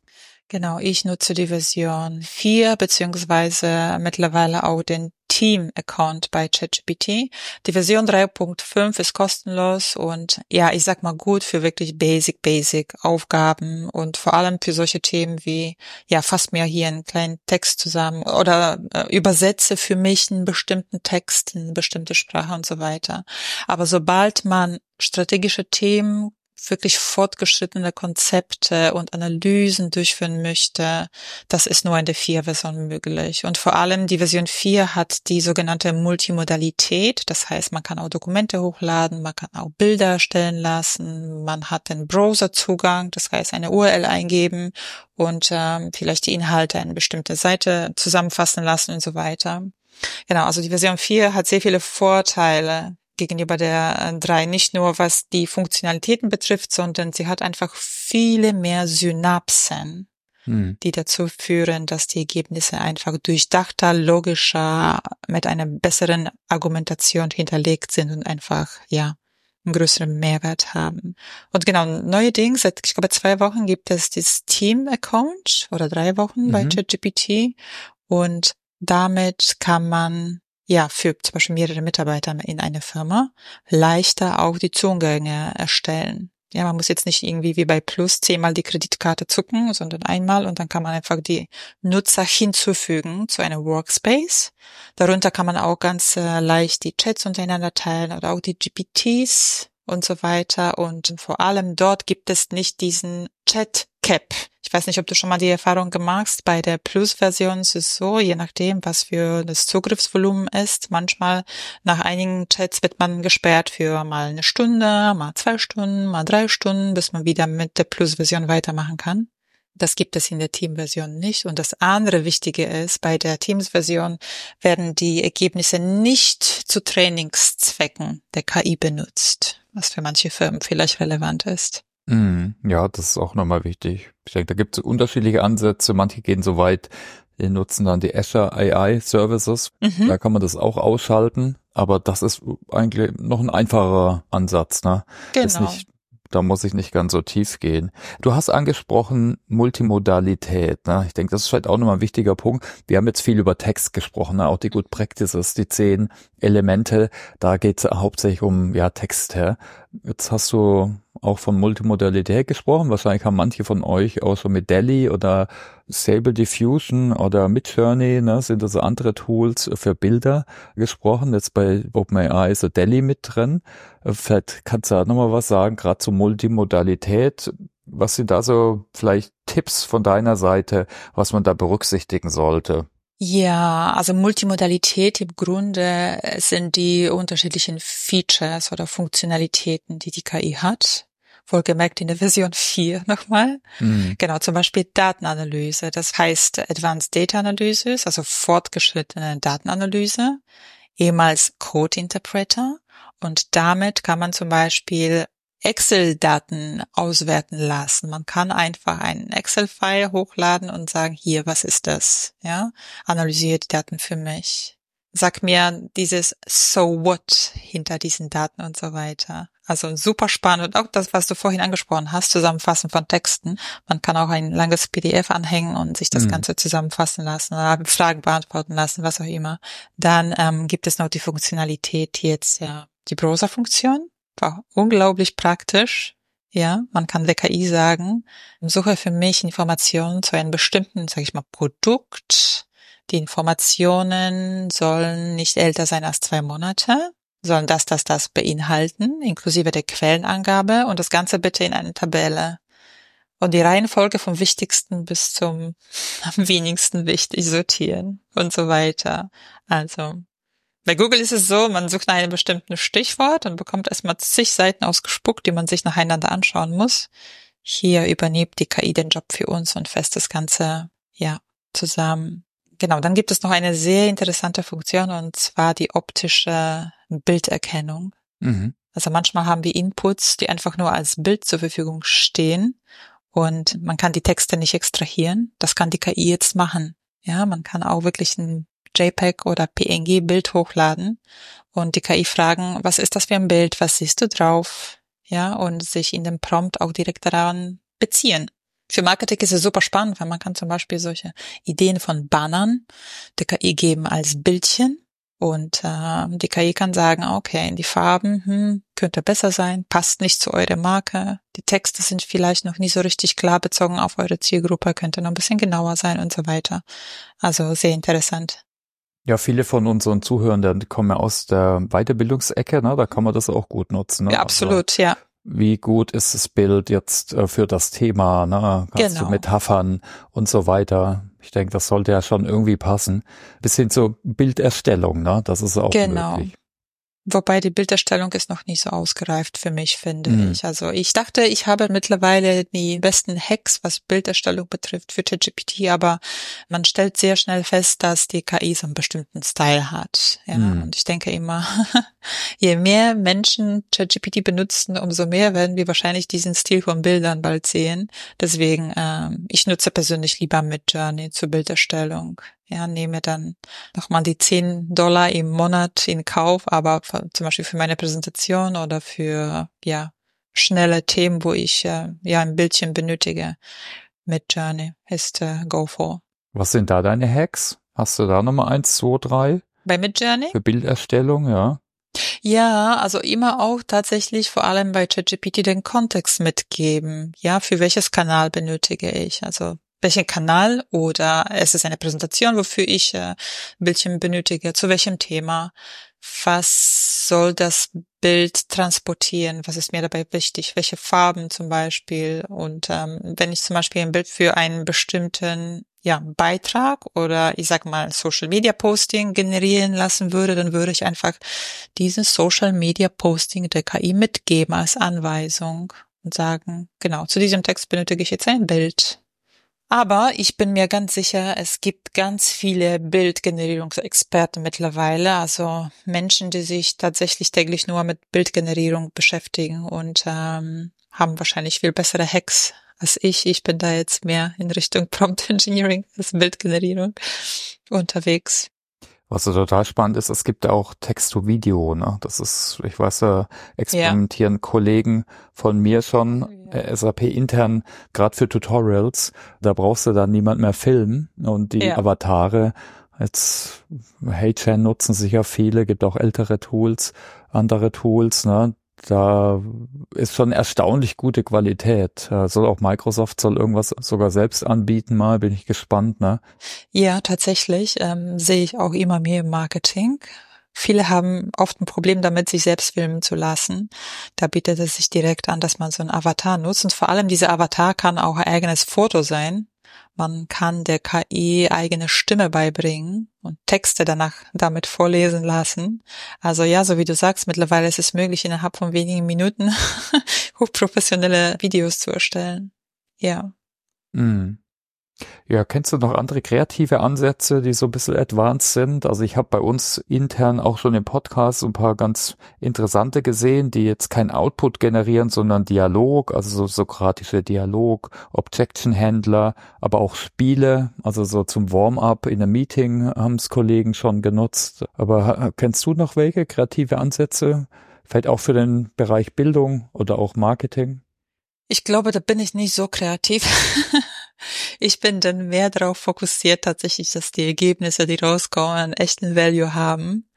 Speaker 2: Genau, ich nutze die Version 4 beziehungsweise mittlerweile auch den Team-Account bei ChatGPT. Die Version 3.5 ist kostenlos und ja, ich sag mal gut für wirklich basic, basic Aufgaben und vor allem für solche Themen wie, ja, fass mir hier einen kleinen Text zusammen oder äh, übersetze für mich einen bestimmten Text, eine bestimmte Sprache und so weiter. Aber sobald man strategische Themen wirklich fortgeschrittene Konzepte und Analysen durchführen möchte, das ist nur in der 4-Version möglich. Und vor allem die Version 4 hat die sogenannte Multimodalität. Das heißt, man kann auch Dokumente hochladen, man kann auch Bilder erstellen lassen, man hat den Browserzugang, das heißt eine URL eingeben und ähm, vielleicht die Inhalte eine bestimmte Seite zusammenfassen lassen und so weiter. Genau, also die Version 4 hat sehr viele Vorteile gegenüber der 3, äh, nicht nur was die Funktionalitäten betrifft, sondern sie hat einfach viele mehr Synapsen, hm. die dazu führen, dass die Ergebnisse einfach durchdachter, logischer, mit einer besseren Argumentation hinterlegt sind und einfach, ja, einen größeren Mehrwert haben. Und genau, neuerdings, seit, ich glaube, zwei Wochen gibt es das Team-Account oder drei Wochen mhm. bei ChatGPT und damit kann man ja, für zum Beispiel mehrere Mitarbeiter in einer Firma leichter auch die Zugänge erstellen. Ja, man muss jetzt nicht irgendwie wie bei Plus zehnmal die Kreditkarte zucken, sondern einmal und dann kann man einfach die Nutzer hinzufügen zu einem Workspace. Darunter kann man auch ganz äh, leicht die Chats untereinander teilen oder auch die GPTs und so weiter. Und vor allem dort gibt es nicht diesen Chat Cap. Ich weiß nicht, ob du schon mal die Erfahrung gemacht hast. Bei der Plus-Version ist es so, je nachdem, was für das Zugriffsvolumen ist. Manchmal nach einigen Chats wird man gesperrt für mal eine Stunde, mal zwei Stunden, mal drei Stunden, bis man wieder mit der Plus-Version weitermachen kann. Das gibt es in der Team-Version nicht. Und das andere Wichtige ist, bei der Teams-Version werden die Ergebnisse nicht zu Trainingszwecken der KI benutzt, was für manche Firmen vielleicht relevant ist.
Speaker 1: Mm, ja, das ist auch nochmal wichtig. Ich denke, da gibt es unterschiedliche Ansätze. Manche gehen so weit, die nutzen dann die Azure AI Services. Mhm. Da kann man das auch ausschalten. Aber das ist eigentlich noch ein einfacher Ansatz. Ne? Genau. Nicht da muss ich nicht ganz so tief gehen. Du hast angesprochen Multimodalität. Ne? Ich denke, das ist vielleicht auch nochmal ein wichtiger Punkt. Wir haben jetzt viel über Text gesprochen, ne? auch die Good Practices, die zehn Elemente. Da geht es hauptsächlich um ja Text. Ja? Jetzt hast du auch von Multimodalität gesprochen. Wahrscheinlich haben manche von euch auch so mit Delhi oder Sable Diffusion oder Midjourney, ne, sind also andere Tools für Bilder gesprochen. Jetzt bei OpenAI ist so Delhi mit drin. Vielleicht kannst du da nochmal was sagen, gerade zur Multimodalität. Was sind da so vielleicht Tipps von deiner Seite, was man da berücksichtigen sollte?
Speaker 2: Ja, also Multimodalität im Grunde sind die unterschiedlichen Features oder Funktionalitäten, die die KI hat. Wohlgemerkt in der Version 4 nochmal. Mhm. Genau, zum Beispiel Datenanalyse. Das heißt Advanced Data Analysis, also fortgeschrittene Datenanalyse, ehemals Code Interpreter. Und damit kann man zum Beispiel Excel-Daten auswerten lassen. Man kann einfach einen Excel-File hochladen und sagen, hier, was ist das? Ja, analysiert die Daten für mich. Sag mir dieses So what hinter diesen Daten und so weiter. Also super spannend und auch das, was du vorhin angesprochen hast, Zusammenfassen von Texten. Man kann auch ein langes PDF anhängen und sich das mhm. Ganze zusammenfassen lassen oder Fragen beantworten lassen, was auch immer. Dann ähm, gibt es noch die Funktionalität jetzt ja die Browser-Funktion war unglaublich praktisch. Ja, man kann der KI sagen, suche für mich Informationen zu einem bestimmten, sage ich mal, Produkt. Die Informationen sollen nicht älter sein als zwei Monate, sollen das, das, das beinhalten, inklusive der Quellenangabe und das Ganze bitte in eine Tabelle. Und die Reihenfolge vom Wichtigsten bis zum am wenigsten wichtig sortieren und so weiter. Also bei Google ist es so, man sucht nach einem bestimmten Stichwort und bekommt erstmal zig Seiten ausgespuckt, die man sich nacheinander anschauen muss. Hier übernimmt die KI den Job für uns und fasst das Ganze, ja, zusammen. Genau, dann gibt es noch eine sehr interessante Funktion und zwar die optische Bilderkennung. Mhm. Also manchmal haben wir Inputs, die einfach nur als Bild zur Verfügung stehen und man kann die Texte nicht extrahieren. Das kann die KI jetzt machen. Ja, man kann auch wirklich ein JPEG oder PNG-Bild hochladen und die KI fragen, was ist das für ein Bild, was siehst du drauf? Ja, und sich in dem Prompt auch direkt daran beziehen. Für Marketing ist es super spannend, weil man kann zum Beispiel solche Ideen von Bannern der KI geben als Bildchen und äh, die KI kann sagen, okay, die Farben hm, könnte besser sein, passt nicht zu eurer Marke. Die Texte sind vielleicht noch nicht so richtig klar bezogen auf eure Zielgruppe, könnte noch ein bisschen genauer sein und so weiter. Also sehr interessant.
Speaker 1: Ja, viele von unseren Zuhörenden kommen ja aus der Weiterbildungsecke, ne? da kann man das auch gut nutzen. Ne?
Speaker 2: Ja, absolut, also, ja.
Speaker 1: Wie gut ist das Bild jetzt äh, für das Thema? Ne? Hast genau. du Metaphern und so weiter? Ich denke, das sollte ja schon irgendwie passen. Bis hin zur Bilderstellung, ne? Das ist auch genau. möglich.
Speaker 2: Wobei die Bilderstellung ist noch nicht so ausgereift für mich, finde mhm. ich. Also ich dachte, ich habe mittlerweile die besten Hacks, was Bilderstellung betrifft für ChatGPT, aber man stellt sehr schnell fest, dass die KI so einen bestimmten Style hat. Ja, mhm. und ich denke immer, je mehr Menschen ChatGPT benutzen, umso mehr werden wir wahrscheinlich diesen Stil von Bildern bald sehen. Deswegen, ähm, ich nutze persönlich lieber Midjourney zur Bilderstellung ja, nehme dann nochmal die 10 Dollar im Monat in Kauf, aber zum Beispiel für meine Präsentation oder für, ja, schnelle Themen, wo ich, äh, ja, ein Bildchen benötige mit Journey ist äh, Go for.
Speaker 1: Was sind da deine Hacks? Hast du da nochmal eins, zwei, drei?
Speaker 2: Bei Midjourney?
Speaker 1: Für Bilderstellung, ja.
Speaker 2: Ja, also immer auch tatsächlich vor allem bei ChatGPT den Kontext mitgeben. Ja, für welches Kanal benötige ich? Also welchen Kanal oder es ist eine Präsentation, wofür ich äh, Bildchen benötige, zu welchem Thema, was soll das Bild transportieren, was ist mir dabei wichtig, welche Farben zum Beispiel. Und ähm, wenn ich zum Beispiel ein Bild für einen bestimmten ja, Beitrag oder ich sag mal Social Media Posting generieren lassen würde, dann würde ich einfach diesen Social Media Posting der KI mitgeben als Anweisung und sagen, genau, zu diesem Text benötige ich jetzt ein Bild aber ich bin mir ganz sicher, es gibt ganz viele Bildgenerierungsexperten mittlerweile, also Menschen, die sich tatsächlich täglich nur mit Bildgenerierung beschäftigen und ähm, haben wahrscheinlich viel bessere Hacks als ich. Ich bin da jetzt mehr in Richtung Prompt Engineering als Bildgenerierung unterwegs.
Speaker 1: Was so total spannend ist, es gibt auch Text-to-Video, ne? Das ist, ich weiß, äh, experimentieren ja. Kollegen von mir schon, äh, SAP intern, gerade für Tutorials, da brauchst du dann niemand mehr filmen und die ja. Avatare, jetzt HeyChan nutzen sicher viele, gibt auch ältere Tools, andere Tools, ne? Da ist schon erstaunlich gute Qualität. Soll auch Microsoft soll irgendwas sogar selbst anbieten, mal bin ich gespannt, ne?
Speaker 2: Ja, tatsächlich ähm, sehe ich auch immer mehr im Marketing. Viele haben oft ein Problem damit, sich selbst filmen zu lassen. Da bietet es sich direkt an, dass man so einen Avatar nutzt. Und vor allem dieser Avatar kann auch ein eigenes Foto sein. Man kann der KI eigene Stimme beibringen und Texte danach damit vorlesen lassen. Also ja, so wie du sagst, mittlerweile ist es möglich, innerhalb von wenigen Minuten hochprofessionelle Videos zu erstellen. Ja.
Speaker 1: Mm. Ja, kennst du noch andere kreative Ansätze, die so ein bisschen advanced sind? Also ich habe bei uns intern auch schon im Podcast ein paar ganz interessante gesehen, die jetzt kein Output generieren, sondern Dialog, also so sokratische Dialog, Objection Handler, aber auch Spiele, also so zum Warm-up in einem Meeting haben es Kollegen schon genutzt. Aber kennst du noch welche kreative Ansätze? Vielleicht auch für den Bereich Bildung oder auch Marketing?
Speaker 2: Ich glaube, da bin ich nicht so kreativ. Ich bin dann mehr darauf fokussiert tatsächlich, dass die Ergebnisse, die rauskommen, einen echten Value haben.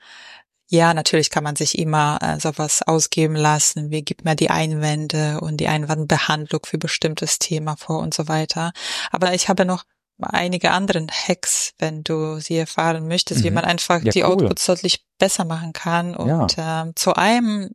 Speaker 2: Ja, natürlich kann man sich immer äh, sowas ausgeben lassen, wie gibt mir die Einwände und die Einwandbehandlung für bestimmtes Thema vor und so weiter. Aber ich habe noch einige anderen Hacks, wenn du sie erfahren möchtest, mhm. wie man einfach ja, die cool. Outputs deutlich besser machen kann. Und ja. ähm, zu einem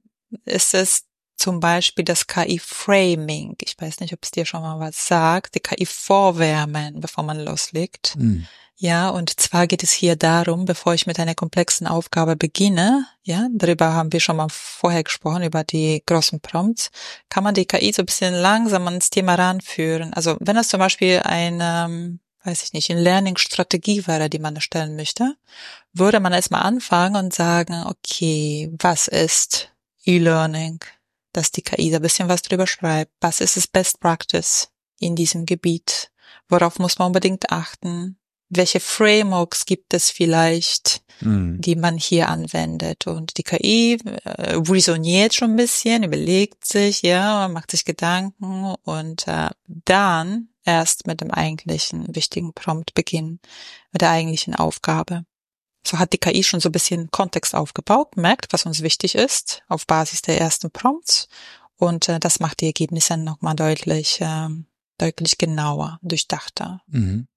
Speaker 2: ist es zum Beispiel das KI-Framing. Ich weiß nicht, ob es dir schon mal was sagt. Die KI vorwärmen, bevor man loslegt. Mhm. Ja, und zwar geht es hier darum, bevor ich mit einer komplexen Aufgabe beginne, ja, darüber haben wir schon mal vorher gesprochen, über die großen Prompts, kann man die KI so ein bisschen langsam ans Thema ranführen. Also wenn es zum Beispiel eine, weiß ich nicht, eine Learning-Strategie wäre, die man erstellen möchte, würde man erstmal anfangen und sagen, okay, was ist E-Learning? Dass die KI da ein bisschen was drüber schreibt. Was ist das Best Practice in diesem Gebiet? Worauf muss man unbedingt achten? Welche Frameworks gibt es vielleicht, mhm. die man hier anwendet? Und die KI äh, resoniert schon ein bisschen, überlegt sich, ja, macht sich Gedanken und äh, dann erst mit dem eigentlichen wichtigen Prompt beginnen, mit der eigentlichen Aufgabe. So hat die KI schon so ein bisschen Kontext aufgebaut, merkt, was uns wichtig ist, auf Basis der ersten Prompts. Und äh, das macht die Ergebnisse nochmal deutlich, äh, deutlich genauer, durchdachter. Mhm.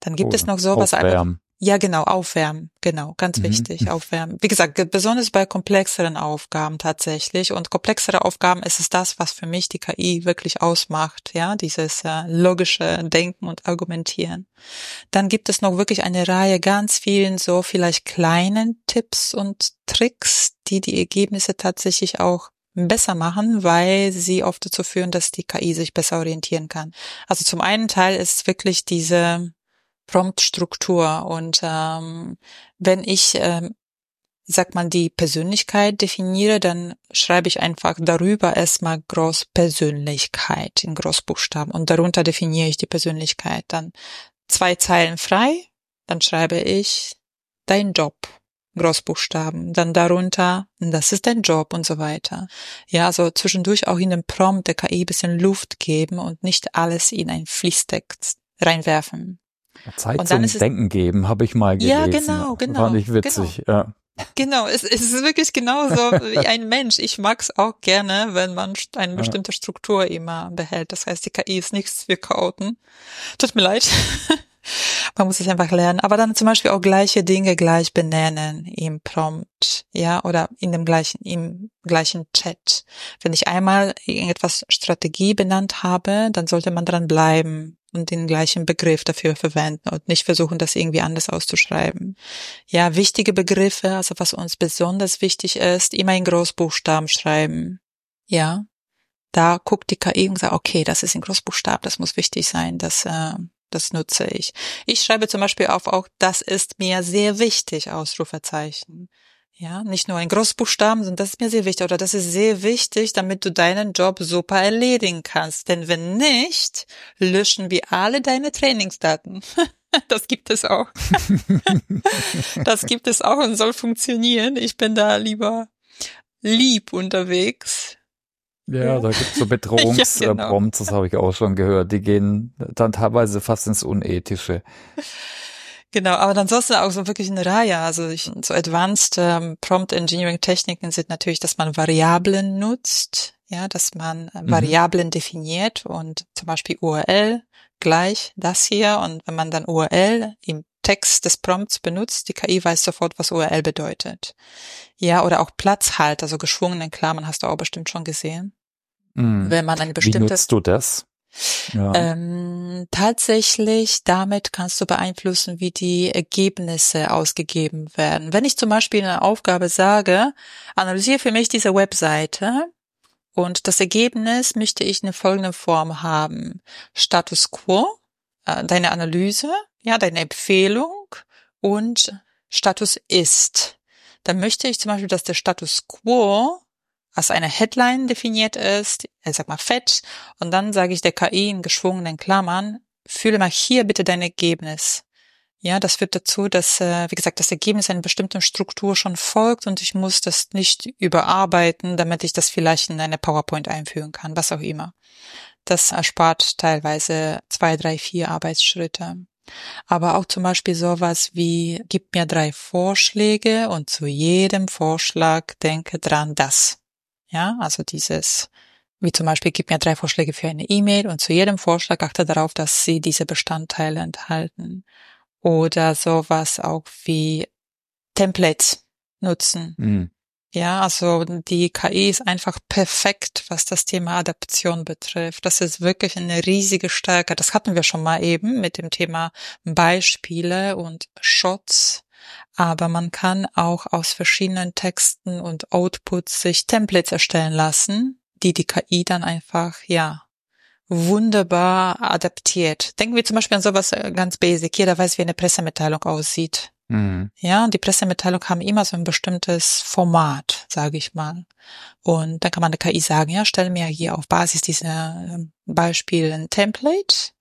Speaker 2: Dann gibt oh, es noch sowas,
Speaker 1: einfach,
Speaker 2: ja, genau, aufwärmen, genau, ganz mhm. wichtig, aufwärmen. Wie gesagt, besonders bei komplexeren Aufgaben tatsächlich. Und komplexere Aufgaben ist es das, was für mich die KI wirklich ausmacht, ja, dieses äh, logische Denken und Argumentieren. Dann gibt es noch wirklich eine Reihe ganz vielen so vielleicht kleinen Tipps und Tricks, die die Ergebnisse tatsächlich auch besser machen, weil sie oft dazu führen, dass die KI sich besser orientieren kann. Also zum einen Teil ist wirklich diese Promptstruktur. Und ähm, wenn ich, ähm, sag mal, die Persönlichkeit definiere, dann schreibe ich einfach darüber erstmal Großpersönlichkeit in Großbuchstaben und darunter definiere ich die Persönlichkeit. Dann zwei Zeilen frei, dann schreibe ich dein Job. Großbuchstaben, dann darunter, das ist dein Job und so weiter. Ja, also zwischendurch auch in den Prompt der KI bisschen Luft geben und nicht alles in ein Fließtext reinwerfen.
Speaker 1: Zeit und zum Denken geben, habe ich mal gelesen.
Speaker 2: Ja, genau, genau.
Speaker 1: Fand ich witzig,
Speaker 2: genau.
Speaker 1: ja.
Speaker 2: Genau, es, es ist wirklich genauso wie ein Mensch. Ich mag's auch gerne, wenn man eine bestimmte Struktur immer behält. Das heißt, die KI ist nichts für Chaoten. Tut mir leid. Man muss es einfach lernen. Aber dann zum Beispiel auch gleiche Dinge gleich benennen im Prompt, ja, oder in dem gleichen, im gleichen Chat. Wenn ich einmal irgendetwas Strategie benannt habe, dann sollte man dran bleiben und den gleichen Begriff dafür verwenden und nicht versuchen, das irgendwie anders auszuschreiben. Ja, wichtige Begriffe, also was uns besonders wichtig ist, immer in Großbuchstaben schreiben. Ja, da guckt die KI und sagt, okay, das ist in Großbuchstaben, das muss wichtig sein, das äh, das nutze ich. Ich schreibe zum Beispiel auf auch, das ist mir sehr wichtig, Ausrufezeichen. Ja, nicht nur ein Großbuchstaben, sondern das ist mir sehr wichtig oder das ist sehr wichtig, damit du deinen Job super erledigen kannst. Denn wenn nicht, löschen wir alle deine Trainingsdaten. Das gibt es auch. Das gibt es auch und soll funktionieren. Ich bin da lieber lieb unterwegs.
Speaker 1: Ja, da gibt's so Bedrohungsprompts, ja, genau. das habe ich auch schon gehört. Die gehen dann teilweise fast ins Unethische.
Speaker 2: Genau, aber dann sollst du auch so wirklich eine Reihe. Also ich, so Advanced ähm, Prompt Engineering Techniken sind natürlich, dass man Variablen nutzt, ja, dass man äh, mhm. Variablen definiert und zum Beispiel URL gleich das hier und wenn man dann URL im Text des Prompts benutzt, die KI weiß sofort, was URL bedeutet. Ja, oder auch Platzhalter, also geschwungenen Klammern hast du auch bestimmt schon gesehen.
Speaker 1: Mm. Wenn man eine bestimmte. Wie nutzt du das?
Speaker 2: Ähm, tatsächlich, damit kannst du beeinflussen, wie die Ergebnisse ausgegeben werden. Wenn ich zum Beispiel eine Aufgabe sage, analysiere für mich diese Webseite und das Ergebnis möchte ich in folgender Form haben. Status quo, äh, deine Analyse, ja, deine Empfehlung und Status ist. Dann möchte ich zum Beispiel, dass der Status quo als eine Headline definiert ist, ich sag mal fett, und dann sage ich der KI in geschwungenen Klammern, fühle mal hier bitte dein Ergebnis. Ja, das führt dazu, dass, äh, wie gesagt, das Ergebnis einer bestimmten Struktur schon folgt und ich muss das nicht überarbeiten, damit ich das vielleicht in eine PowerPoint einfügen kann, was auch immer. Das erspart teilweise zwei, drei, vier Arbeitsschritte. Aber auch zum Beispiel sowas wie, gib mir drei Vorschläge und zu jedem Vorschlag denke dran das. Ja, also dieses, wie zum Beispiel, gib mir drei Vorschläge für eine E-Mail und zu jedem Vorschlag achte darauf, dass sie diese Bestandteile enthalten. Oder sowas auch wie Templates nutzen. Mhm. Ja, also die KI ist einfach perfekt, was das Thema Adaption betrifft. Das ist wirklich eine riesige Stärke. Das hatten wir schon mal eben mit dem Thema Beispiele und Shots. Aber man kann auch aus verschiedenen Texten und Outputs sich Templates erstellen lassen, die die KI dann einfach, ja, wunderbar adaptiert. Denken wir zum Beispiel an sowas äh, ganz basic. Jeder weiß, wie eine Pressemitteilung aussieht. Mhm. Ja, die Pressemitteilung haben immer so ein bestimmtes Format, sage ich mal. Und dann kann man der KI sagen, ja, stell mir hier auf Basis dieser ähm, Beispiele ein Template.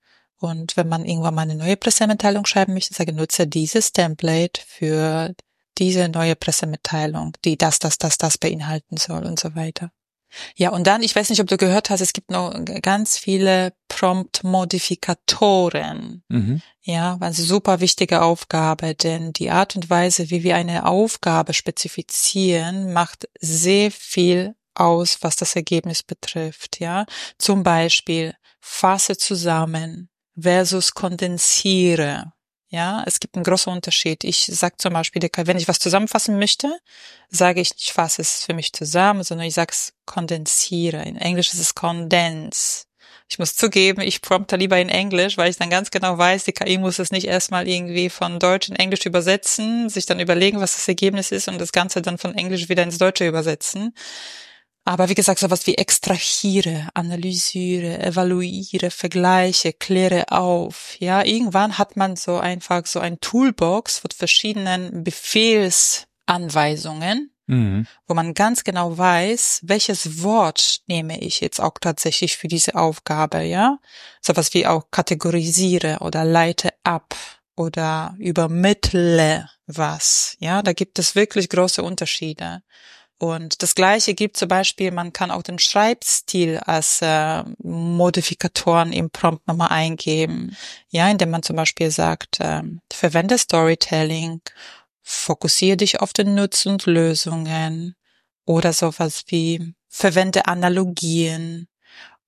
Speaker 2: Und wenn man irgendwann mal eine neue Pressemitteilung schreiben möchte, sage, nutze dieses Template für diese neue Pressemitteilung, die das, das, das, das beinhalten soll und so weiter. Ja, und dann, ich weiß nicht, ob du gehört hast, es gibt noch ganz viele Prompt-Modifikatoren. Mhm. Ja, eine super wichtige Aufgabe, denn die Art und Weise, wie wir eine Aufgabe spezifizieren, macht sehr viel aus, was das Ergebnis betrifft. Ja, zum Beispiel fasse zusammen versus kondensiere. Ja, es gibt einen großen Unterschied. Ich sage zum Beispiel, wenn ich was zusammenfassen möchte, sage ich, ich fasse es für mich zusammen, sondern ich sage es kondensiere. In Englisch ist es condense. Ich muss zugeben, ich prompte lieber in Englisch, weil ich dann ganz genau weiß, die KI muss es nicht erstmal irgendwie von Deutsch in Englisch übersetzen, sich dann überlegen, was das Ergebnis ist und das Ganze dann von Englisch wieder ins Deutsche übersetzen. Aber wie gesagt, sowas wie extrahiere, analysiere, evaluiere, vergleiche, kläre auf. Ja, irgendwann hat man so einfach so ein Toolbox mit verschiedenen Befehlsanweisungen, mhm. wo man ganz genau weiß, welches Wort nehme ich jetzt auch tatsächlich für diese Aufgabe, ja? Sowas wie auch kategorisiere oder leite ab oder übermittle was. Ja, da gibt es wirklich große Unterschiede. Und das Gleiche gibt zum Beispiel, man kann auch den Schreibstil als äh, Modifikatoren im Prompt nochmal eingeben. Ja, indem man zum Beispiel sagt, äh, verwende Storytelling, fokussiere dich auf den Nutzen und Lösungen oder sowas wie verwende Analogien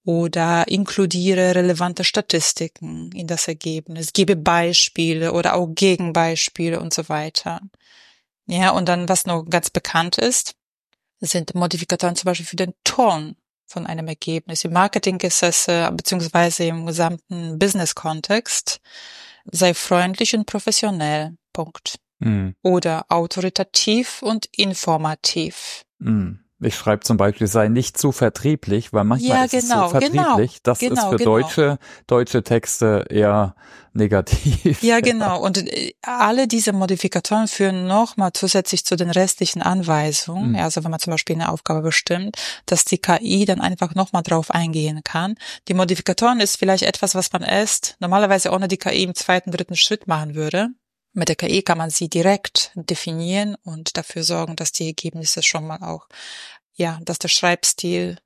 Speaker 2: oder inkludiere relevante Statistiken in das Ergebnis, gebe Beispiele oder auch Gegenbeispiele und so weiter. Ja, und dann, was noch ganz bekannt ist, sind Modifikatoren zum Beispiel für den Ton von einem Ergebnis. Im Marketing ist es, äh, beziehungsweise im gesamten Business-Kontext, sei freundlich und professionell. Punkt. Mhm. Oder autoritativ und informativ.
Speaker 1: Mhm. Ich schreibe zum Beispiel, sei nicht zu vertrieblich, weil manchmal ja, ist genau, es so genau, vertrieblich. Genau, das genau, ist für deutsche, deutsche Texte eher negativ.
Speaker 2: Ja, genau. Und äh, alle diese Modifikatoren führen nochmal zusätzlich zu den restlichen Anweisungen. Mhm. Also wenn man zum Beispiel eine Aufgabe bestimmt, dass die KI dann einfach nochmal drauf eingehen kann. Die Modifikatoren ist vielleicht etwas, was man erst normalerweise ohne die KI im zweiten, dritten Schritt machen würde. Mit der KI kann man sie direkt definieren und dafür sorgen, dass die Ergebnisse schon mal auch, ja, dass der Schreibstil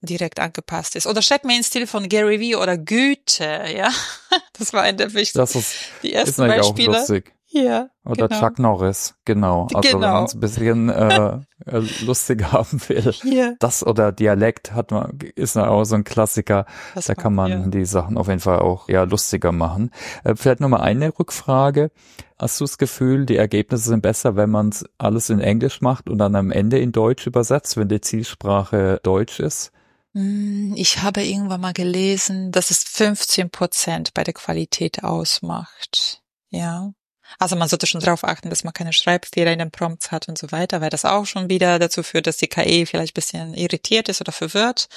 Speaker 2: direkt angepasst ist. Oder schreibt mir in Stil von Gary Vee oder Güte, ja. Das war ein der wichtigsten. Das ist,
Speaker 1: die ersten ist Beispiele. Auch lustig. Ja. Oder genau. Chuck Norris, genau. Also genau. wenn man es ein bisschen äh, äh, lustig haben will. Ja. Das oder Dialekt hat man, ist auch so ein Klassiker. Das da kann man ja. die Sachen auf jeden Fall auch eher lustiger machen. Äh, vielleicht nochmal eine Rückfrage. Hast du das Gefühl, die Ergebnisse sind besser, wenn man alles in Englisch macht und dann am Ende in Deutsch übersetzt, wenn die Zielsprache Deutsch ist?
Speaker 2: Hm, ich habe irgendwann mal gelesen, dass es 15 Prozent bei der Qualität ausmacht. Ja. Also man sollte schon darauf achten, dass man keine Schreibfehler in den Prompts hat und so weiter, weil das auch schon wieder dazu führt, dass die KI vielleicht bisschen irritiert ist oder verwirrt.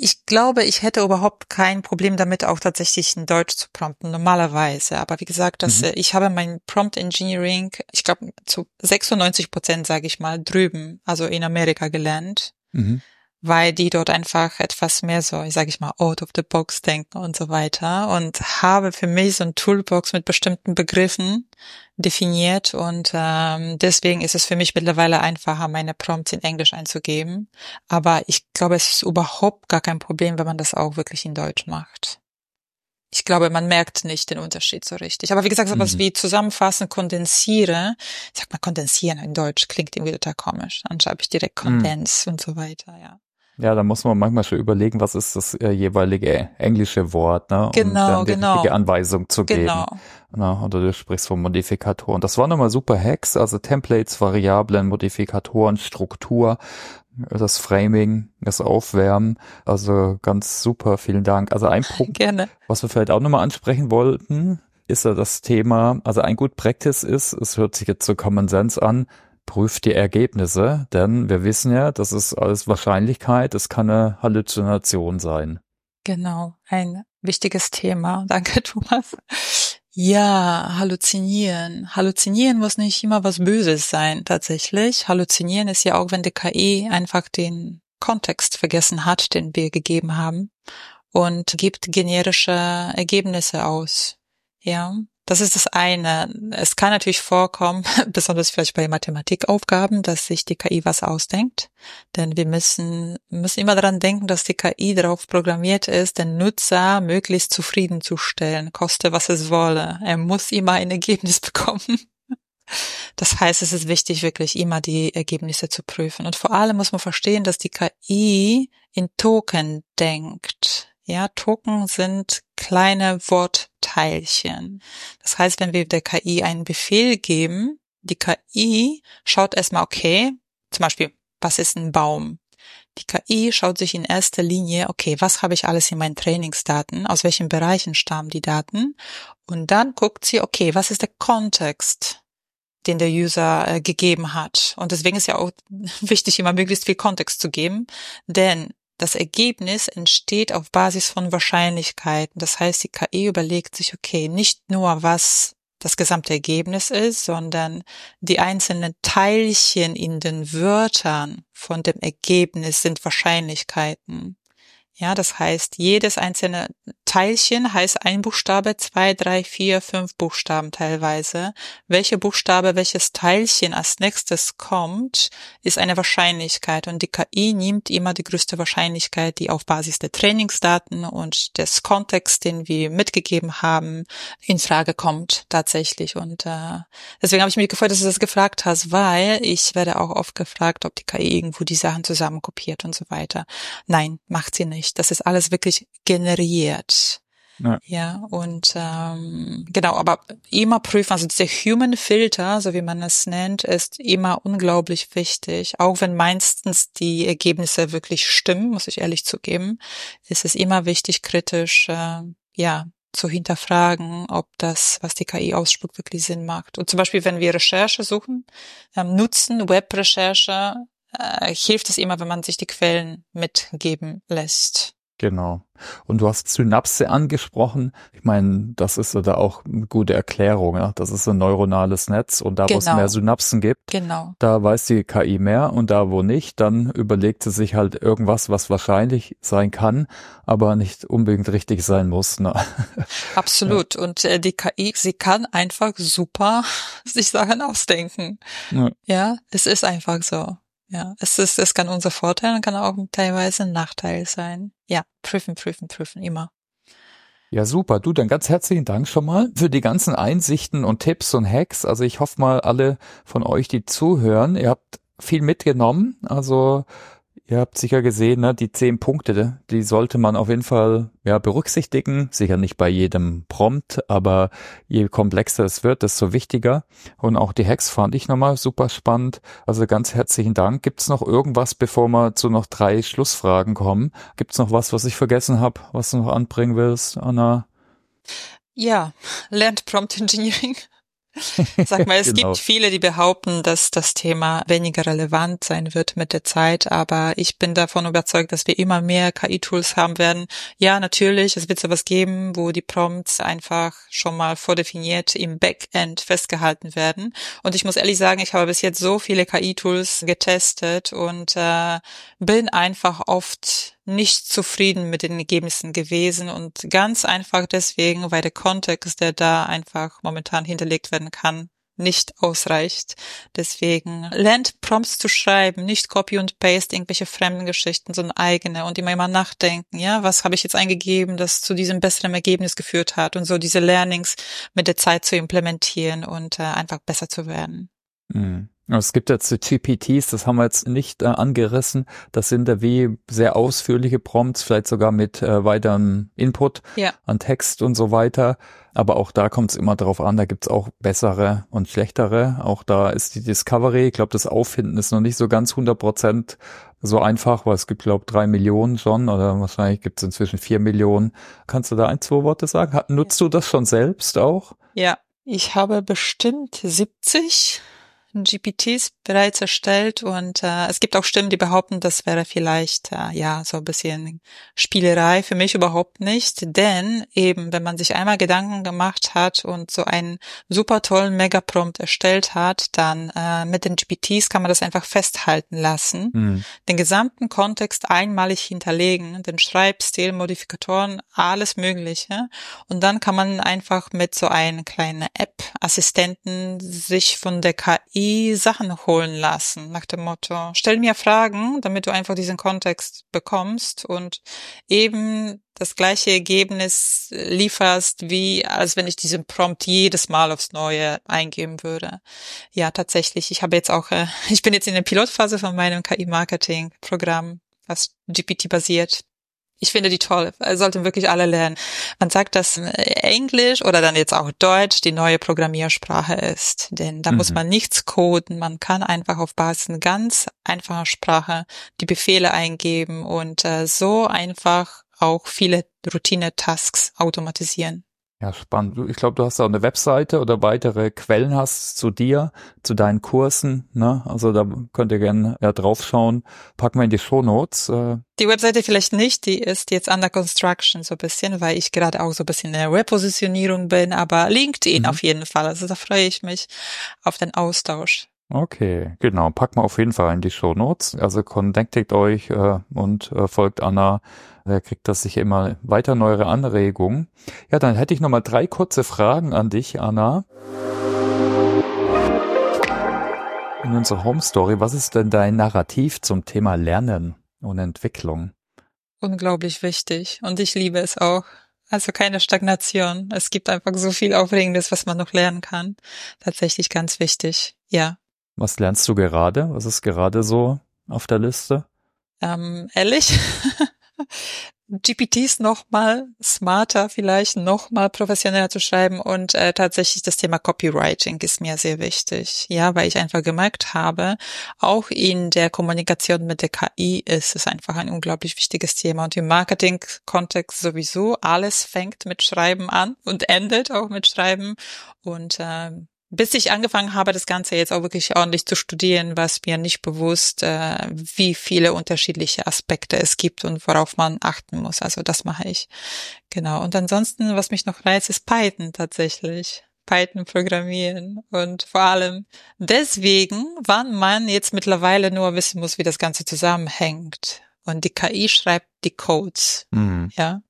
Speaker 2: Ich glaube, ich hätte überhaupt kein Problem damit, auch tatsächlich in Deutsch zu prompten, normalerweise. Aber wie gesagt, dass mhm. ich habe mein Prompt Engineering, ich glaube, zu 96 Prozent, sage ich mal, drüben, also in Amerika gelernt. Mhm weil die dort einfach etwas mehr so, ich sage ich mal, out of the box denken und so weiter und habe für mich so ein Toolbox mit bestimmten Begriffen definiert und ähm, deswegen ist es für mich mittlerweile einfacher, meine Prompts in Englisch einzugeben. Aber ich glaube, es ist überhaupt gar kein Problem, wenn man das auch wirklich in Deutsch macht. Ich glaube, man merkt nicht den Unterschied so richtig. Aber wie gesagt, sowas mhm. wie zusammenfassen, kondensiere, ich sag mal kondensieren in Deutsch, klingt irgendwie total komisch. Dann schreibe ich direkt Kondens mhm. und so weiter, ja.
Speaker 1: Ja, da muss man manchmal schon überlegen, was ist das äh, jeweilige englische Wort, ne?
Speaker 2: Genau, um dann die
Speaker 1: genau. richtige Anweisung zu geben. Genau. Na, oder du sprichst von Modifikatoren. Das waren nochmal super Hacks, also Templates, Variablen, Modifikatoren, Struktur, das Framing, das Aufwärmen. Also ganz super, vielen Dank. Also ein Punkt,
Speaker 2: Gerne.
Speaker 1: was wir vielleicht auch nochmal ansprechen wollten, ist ja das Thema, also ein Good Practice ist, es hört sich jetzt so Common Sense an, prüft die Ergebnisse, denn wir wissen ja, das ist alles Wahrscheinlichkeit, es kann eine Halluzination sein.
Speaker 2: Genau, ein wichtiges Thema. Danke, Thomas. Ja, halluzinieren. Halluzinieren muss nicht immer was Böses sein, tatsächlich. Halluzinieren ist ja auch, wenn die KI einfach den Kontext vergessen hat, den wir gegeben haben und gibt generische Ergebnisse aus. Ja, das ist das eine. Es kann natürlich vorkommen, besonders vielleicht bei Mathematikaufgaben, dass sich die KI was ausdenkt. Denn wir müssen, müssen immer daran denken, dass die KI darauf programmiert ist, den Nutzer möglichst zufriedenzustellen, koste was es wolle. Er muss immer ein Ergebnis bekommen. Das heißt, es ist wichtig, wirklich immer die Ergebnisse zu prüfen. Und vor allem muss man verstehen, dass die KI in Token denkt. Ja, Token sind kleine Wortteilchen. Das heißt, wenn wir der KI einen Befehl geben, die KI schaut erstmal, okay, zum Beispiel, was ist ein Baum? Die KI schaut sich in erster Linie, okay, was habe ich alles in meinen Trainingsdaten, aus welchen Bereichen stammen die Daten? Und dann guckt sie, okay, was ist der Kontext? den der User äh, gegeben hat. Und deswegen ist ja auch wichtig, immer möglichst viel Kontext zu geben, denn das Ergebnis entsteht auf Basis von Wahrscheinlichkeiten. Das heißt, die KI überlegt sich, okay, nicht nur was das gesamte Ergebnis ist, sondern die einzelnen Teilchen in den Wörtern von dem Ergebnis sind Wahrscheinlichkeiten. Ja, das heißt, jedes einzelne Teilchen heißt ein Buchstabe, zwei, drei, vier, fünf Buchstaben teilweise. Welche Buchstabe, welches Teilchen als nächstes kommt, ist eine Wahrscheinlichkeit und die KI nimmt immer die größte Wahrscheinlichkeit, die auf Basis der Trainingsdaten und des Kontexts, den wir mitgegeben haben, in Frage kommt tatsächlich. Und äh, deswegen habe ich mich gefreut, dass du das gefragt hast, weil ich werde auch oft gefragt, ob die KI irgendwo die Sachen zusammen kopiert und so weiter. Nein, macht sie nicht nicht. Das ist alles wirklich generiert. Ja. ja, und ähm, genau, aber immer prüfen, also dieser Human Filter, so wie man es nennt, ist immer unglaublich wichtig. Auch wenn meistens die Ergebnisse wirklich stimmen, muss ich ehrlich zugeben, ist es immer wichtig, kritisch äh, ja zu hinterfragen, ob das, was die KI ausspuckt, wirklich Sinn macht. Und zum Beispiel, wenn wir Recherche suchen, ähm, nutzen, Webrecherche, äh, hilft es immer, wenn man sich die Quellen mitgeben lässt.
Speaker 1: Genau. Und du hast Synapse angesprochen. Ich meine, das ist da auch eine gute Erklärung. Ja? Das ist ein neuronales Netz und da, genau. wo es genau. mehr Synapsen gibt,
Speaker 2: genau.
Speaker 1: da weiß die KI mehr und da, wo nicht, dann überlegt sie sich halt irgendwas, was wahrscheinlich sein kann, aber nicht unbedingt richtig sein muss. Ne?
Speaker 2: Absolut. Ja. Und äh, die KI, sie kann einfach super sich Sachen ausdenken. Ja. ja, es ist einfach so. Ja, es ist, es kann unser Vorteil und kann auch teilweise ein Nachteil sein. Ja, prüfen, prüfen, prüfen, immer.
Speaker 1: Ja, super. Du, dann ganz herzlichen Dank schon mal für die ganzen Einsichten und Tipps und Hacks. Also ich hoffe mal, alle von euch, die zuhören, ihr habt viel mitgenommen. Also Ihr habt sicher gesehen, ne, die zehn Punkte, die sollte man auf jeden Fall ja, berücksichtigen. Sicher nicht bei jedem Prompt, aber je komplexer es wird, desto wichtiger. Und auch die Hacks fand ich nochmal super spannend. Also ganz herzlichen Dank. Gibt's noch irgendwas, bevor wir zu noch drei Schlussfragen kommen? Gibt's noch was, was ich vergessen habe, was du noch anbringen willst, Anna?
Speaker 2: Ja, lernt Prompt Engineering. Sag mal, es genau. gibt viele, die behaupten, dass das Thema weniger relevant sein wird mit der Zeit, aber ich bin davon überzeugt, dass wir immer mehr KI-Tools haben werden. Ja, natürlich, es wird sowas geben, wo die Prompts einfach schon mal vordefiniert im Backend festgehalten werden. Und ich muss ehrlich sagen, ich habe bis jetzt so viele KI-Tools getestet und äh, bin einfach oft nicht zufrieden mit den Ergebnissen gewesen und ganz einfach deswegen, weil der Kontext, der da einfach momentan hinterlegt werden kann, nicht ausreicht. Deswegen lernt Prompts zu schreiben, nicht Copy und Paste irgendwelche fremden Geschichten, sondern eigene und immer immer nachdenken, ja, was habe ich jetzt eingegeben, das zu diesem besseren Ergebnis geführt hat und so diese Learnings mit der Zeit zu implementieren und äh, einfach besser zu werden.
Speaker 1: Mhm. Es gibt jetzt GPTs, das haben wir jetzt nicht äh, angerissen. Das sind da wie sehr ausführliche Prompts, vielleicht sogar mit äh, weiterem Input ja. an Text und so weiter. Aber auch da kommt es immer drauf an, da gibt's auch bessere und schlechtere. Auch da ist die Discovery, ich glaube, das Auffinden ist noch nicht so ganz 100 Prozent so einfach, weil es gibt, glaube drei Millionen schon oder wahrscheinlich gibt's inzwischen vier Millionen. Kannst du da ein, zwei Worte sagen? Nutzt ja. du das schon selbst auch?
Speaker 2: Ja, ich habe bestimmt 70 GPTs bereits erstellt und äh, es gibt auch Stimmen, die behaupten, das wäre vielleicht äh, ja so ein bisschen Spielerei. Für mich überhaupt nicht, denn eben wenn man sich einmal Gedanken gemacht hat und so einen super tollen Megaprompt erstellt hat, dann äh, mit den GPTs kann man das einfach festhalten lassen, mhm. den gesamten Kontext einmalig hinterlegen, den Schreibstil, Modifikatoren, alles Mögliche. Und dann kann man einfach mit so einem kleinen App-Assistenten sich von der KI Sachen holen lassen, nach dem Motto, stell mir Fragen, damit du einfach diesen Kontext bekommst und eben das gleiche Ergebnis lieferst, wie als wenn ich diesen Prompt jedes Mal aufs Neue eingeben würde. Ja, tatsächlich. Ich habe jetzt auch, äh, ich bin jetzt in der Pilotphase von meinem KI-Marketing-Programm, was GPT basiert ich finde die toll. Sollten wirklich alle lernen. Man sagt, dass Englisch oder dann jetzt auch Deutsch die neue Programmiersprache ist. Denn da mhm. muss man nichts coden. Man kann einfach auf Basis einer ganz einfacher Sprache die Befehle eingeben und äh, so einfach auch viele Routine-Tasks automatisieren.
Speaker 1: Ja, spannend. Ich glaube, du hast auch eine Webseite oder weitere Quellen hast zu dir, zu deinen Kursen. Ne? Also da könnt ihr gerne ja, draufschauen. Packen wir in die Show Notes. Äh.
Speaker 2: Die Webseite vielleicht nicht, die ist jetzt under construction so ein bisschen, weil ich gerade auch so ein bisschen in der Repositionierung bin, aber LinkedIn mhm. auf jeden Fall. Also da freue ich mich auf den Austausch.
Speaker 1: Okay, genau. Packen wir auf jeden Fall in die Show Notes. Also connectet euch äh, und äh, folgt Anna da kriegt das sicher immer weiter neuere Anregungen. Ja, dann hätte ich noch mal drei kurze Fragen an dich, Anna. In unserer Home Story, was ist denn dein Narrativ zum Thema Lernen und Entwicklung?
Speaker 2: Unglaublich wichtig und ich liebe es auch. Also keine Stagnation. Es gibt einfach so viel Aufregendes, was man noch lernen kann. Tatsächlich ganz wichtig. Ja.
Speaker 1: Was lernst du gerade? Was ist gerade so auf der Liste?
Speaker 2: Ähm, ehrlich? GPTs noch mal smarter, vielleicht noch mal professioneller zu schreiben und äh, tatsächlich das Thema Copywriting ist mir sehr wichtig, ja, weil ich einfach gemerkt habe, auch in der Kommunikation mit der KI ist es einfach ein unglaublich wichtiges Thema und im Marketing-Kontext sowieso alles fängt mit Schreiben an und endet auch mit Schreiben und äh, bis ich angefangen habe, das Ganze jetzt auch wirklich ordentlich zu studieren, war es mir nicht bewusst, äh, wie viele unterschiedliche Aspekte es gibt und worauf man achten muss. Also das mache ich. Genau. Und ansonsten, was mich noch reizt, ist Python tatsächlich. Python programmieren und vor allem deswegen, wann man jetzt mittlerweile nur wissen muss, wie das Ganze zusammenhängt. Und die KI schreibt die Codes. Mhm. Ja.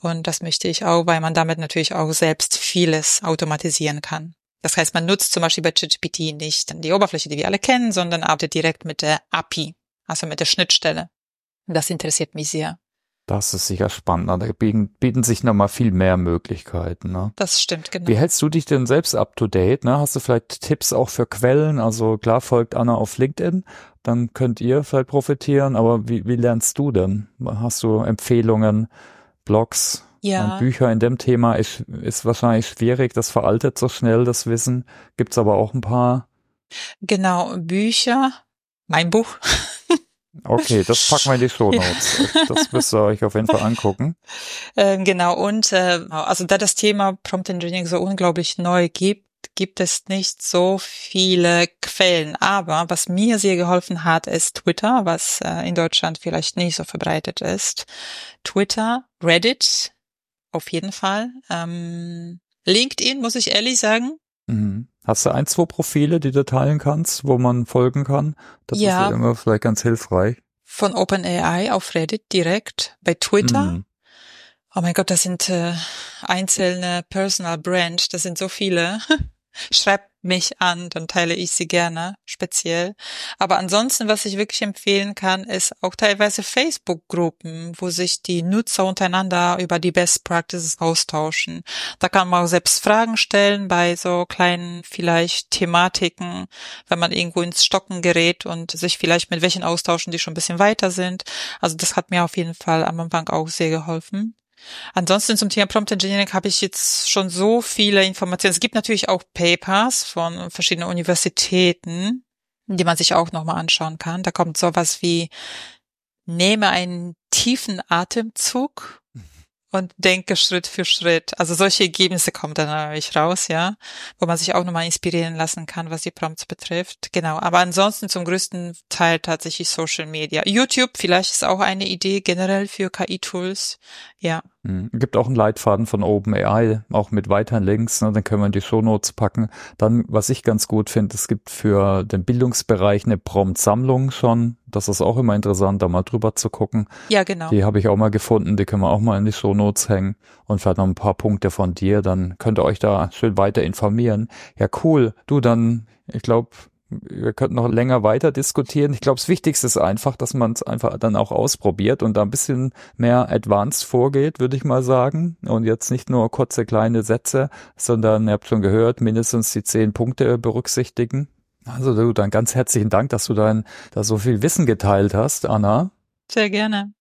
Speaker 2: Und das möchte ich auch, weil man damit natürlich auch selbst vieles automatisieren kann. Das heißt, man nutzt zum Beispiel bei ChatGPT nicht die Oberfläche, die wir alle kennen, sondern arbeitet direkt mit der API, also mit der Schnittstelle. Das interessiert mich sehr.
Speaker 1: Das ist sicher spannend. Da bieten, bieten sich nochmal viel mehr Möglichkeiten. Ne?
Speaker 2: Das stimmt, genau.
Speaker 1: Wie hältst du dich denn selbst up to date? Ne? Hast du vielleicht Tipps auch für Quellen? Also klar folgt Anna auf LinkedIn, dann könnt ihr vielleicht profitieren. Aber wie, wie lernst du denn? Hast du Empfehlungen, Blogs? Ja. Bücher in dem Thema ist, ist wahrscheinlich schwierig, das veraltet so schnell, das Wissen. Gibt's aber auch ein paar.
Speaker 2: Genau, Bücher, mein Buch.
Speaker 1: Okay, das packen wir in die Show Notes. Das müsst ihr euch auf jeden Fall angucken.
Speaker 2: Ähm, genau, und äh, also da das Thema Prompt Engineering so unglaublich neu gibt, gibt es nicht so viele Quellen. Aber was mir sehr geholfen hat, ist Twitter, was äh, in Deutschland vielleicht nicht so verbreitet ist. Twitter, Reddit, auf jeden Fall. Ähm, LinkedIn, muss ich ehrlich sagen.
Speaker 1: Mhm. Hast du ein, zwei Profile, die du teilen kannst, wo man folgen kann? Das
Speaker 2: ja.
Speaker 1: ist ja immer vielleicht ganz hilfreich.
Speaker 2: Von OpenAI auf Reddit direkt, bei Twitter. Mhm. Oh mein Gott, das sind äh, einzelne Personal Brand, das sind so viele. Schreibt mich an, dann teile ich sie gerne, speziell. Aber ansonsten, was ich wirklich empfehlen kann, ist auch teilweise Facebook-Gruppen, wo sich die Nutzer untereinander über die Best Practices austauschen. Da kann man auch selbst Fragen stellen bei so kleinen vielleicht Thematiken, wenn man irgendwo ins Stocken gerät und sich vielleicht mit welchen austauschen, die schon ein bisschen weiter sind. Also das hat mir auf jeden Fall am Anfang auch sehr geholfen. Ansonsten zum Thema Prompt Engineering habe ich jetzt schon so viele Informationen. Es gibt natürlich auch Papers von verschiedenen Universitäten, die man sich auch nochmal anschauen kann. Da kommt sowas wie, nehme einen tiefen Atemzug und denke Schritt für Schritt. Also solche Ergebnisse kommen dann natürlich raus, ja, wo man sich auch nochmal inspirieren lassen kann, was die Prompts betrifft. Genau. Aber ansonsten zum größten Teil tatsächlich Social Media. YouTube vielleicht ist auch eine Idee generell für KI-Tools. Ja.
Speaker 1: Mhm. Gibt auch einen Leitfaden von OpenAI, auch mit weiteren Links, ne, dann können wir in die Shownotes packen. Dann, was ich ganz gut finde, es gibt für den Bildungsbereich eine Prompt-Sammlung schon. Das ist auch immer interessant, da mal drüber zu gucken.
Speaker 2: Ja, genau.
Speaker 1: Die habe ich auch mal gefunden, die können wir auch mal in die Shownotes hängen und vielleicht noch ein paar Punkte von dir, dann könnt ihr euch da schön weiter informieren. Ja, cool. Du, dann, ich glaube, wir könnten noch länger weiter diskutieren. Ich glaube, das Wichtigste ist einfach, dass man es einfach dann auch ausprobiert und da ein bisschen mehr advanced vorgeht, würde ich mal sagen. Und jetzt nicht nur kurze kleine Sätze, sondern ihr habt schon gehört, mindestens die zehn Punkte berücksichtigen. Also du, dann ganz herzlichen Dank, dass du dein, da so viel Wissen geteilt hast, Anna.
Speaker 2: Sehr gerne.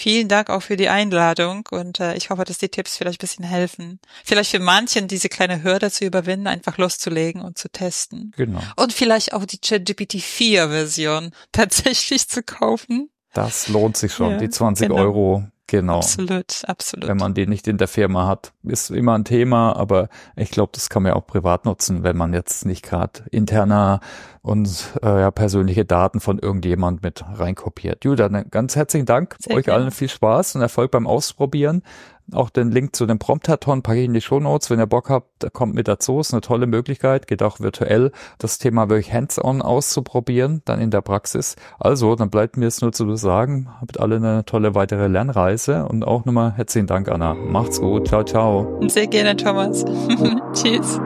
Speaker 2: Vielen Dank auch für die Einladung und äh, ich hoffe, dass die Tipps vielleicht ein bisschen helfen. Vielleicht für manchen diese kleine Hürde zu überwinden, einfach loszulegen und zu testen.
Speaker 1: Genau.
Speaker 2: Und vielleicht auch die ChatGPT 4 Version tatsächlich zu kaufen.
Speaker 1: Das lohnt sich schon. Ja, die 20 genau. Euro Genau.
Speaker 2: Absolut, absolut.
Speaker 1: Wenn man die nicht in der Firma hat, ist immer ein Thema, aber ich glaube, das kann man ja auch privat nutzen, wenn man jetzt nicht gerade interner und äh, ja, persönliche Daten von irgendjemand mit reinkopiert. Julia, ganz herzlichen Dank. Sehr Euch gerne. allen viel Spaß und Erfolg beim Ausprobieren. Auch den Link zu dem Promptathon packe ich in die Show Notes. Wenn ihr Bock habt, kommt mit dazu. Ist eine tolle Möglichkeit. Geht auch virtuell, das Thema wirklich hands-on auszuprobieren, dann in der Praxis. Also, dann bleibt mir es nur zu sagen, habt alle eine tolle weitere Lernreise und auch nochmal herzlichen Dank, Anna. Macht's gut. Ciao, ciao.
Speaker 2: Sehr gerne, Thomas. Tschüss.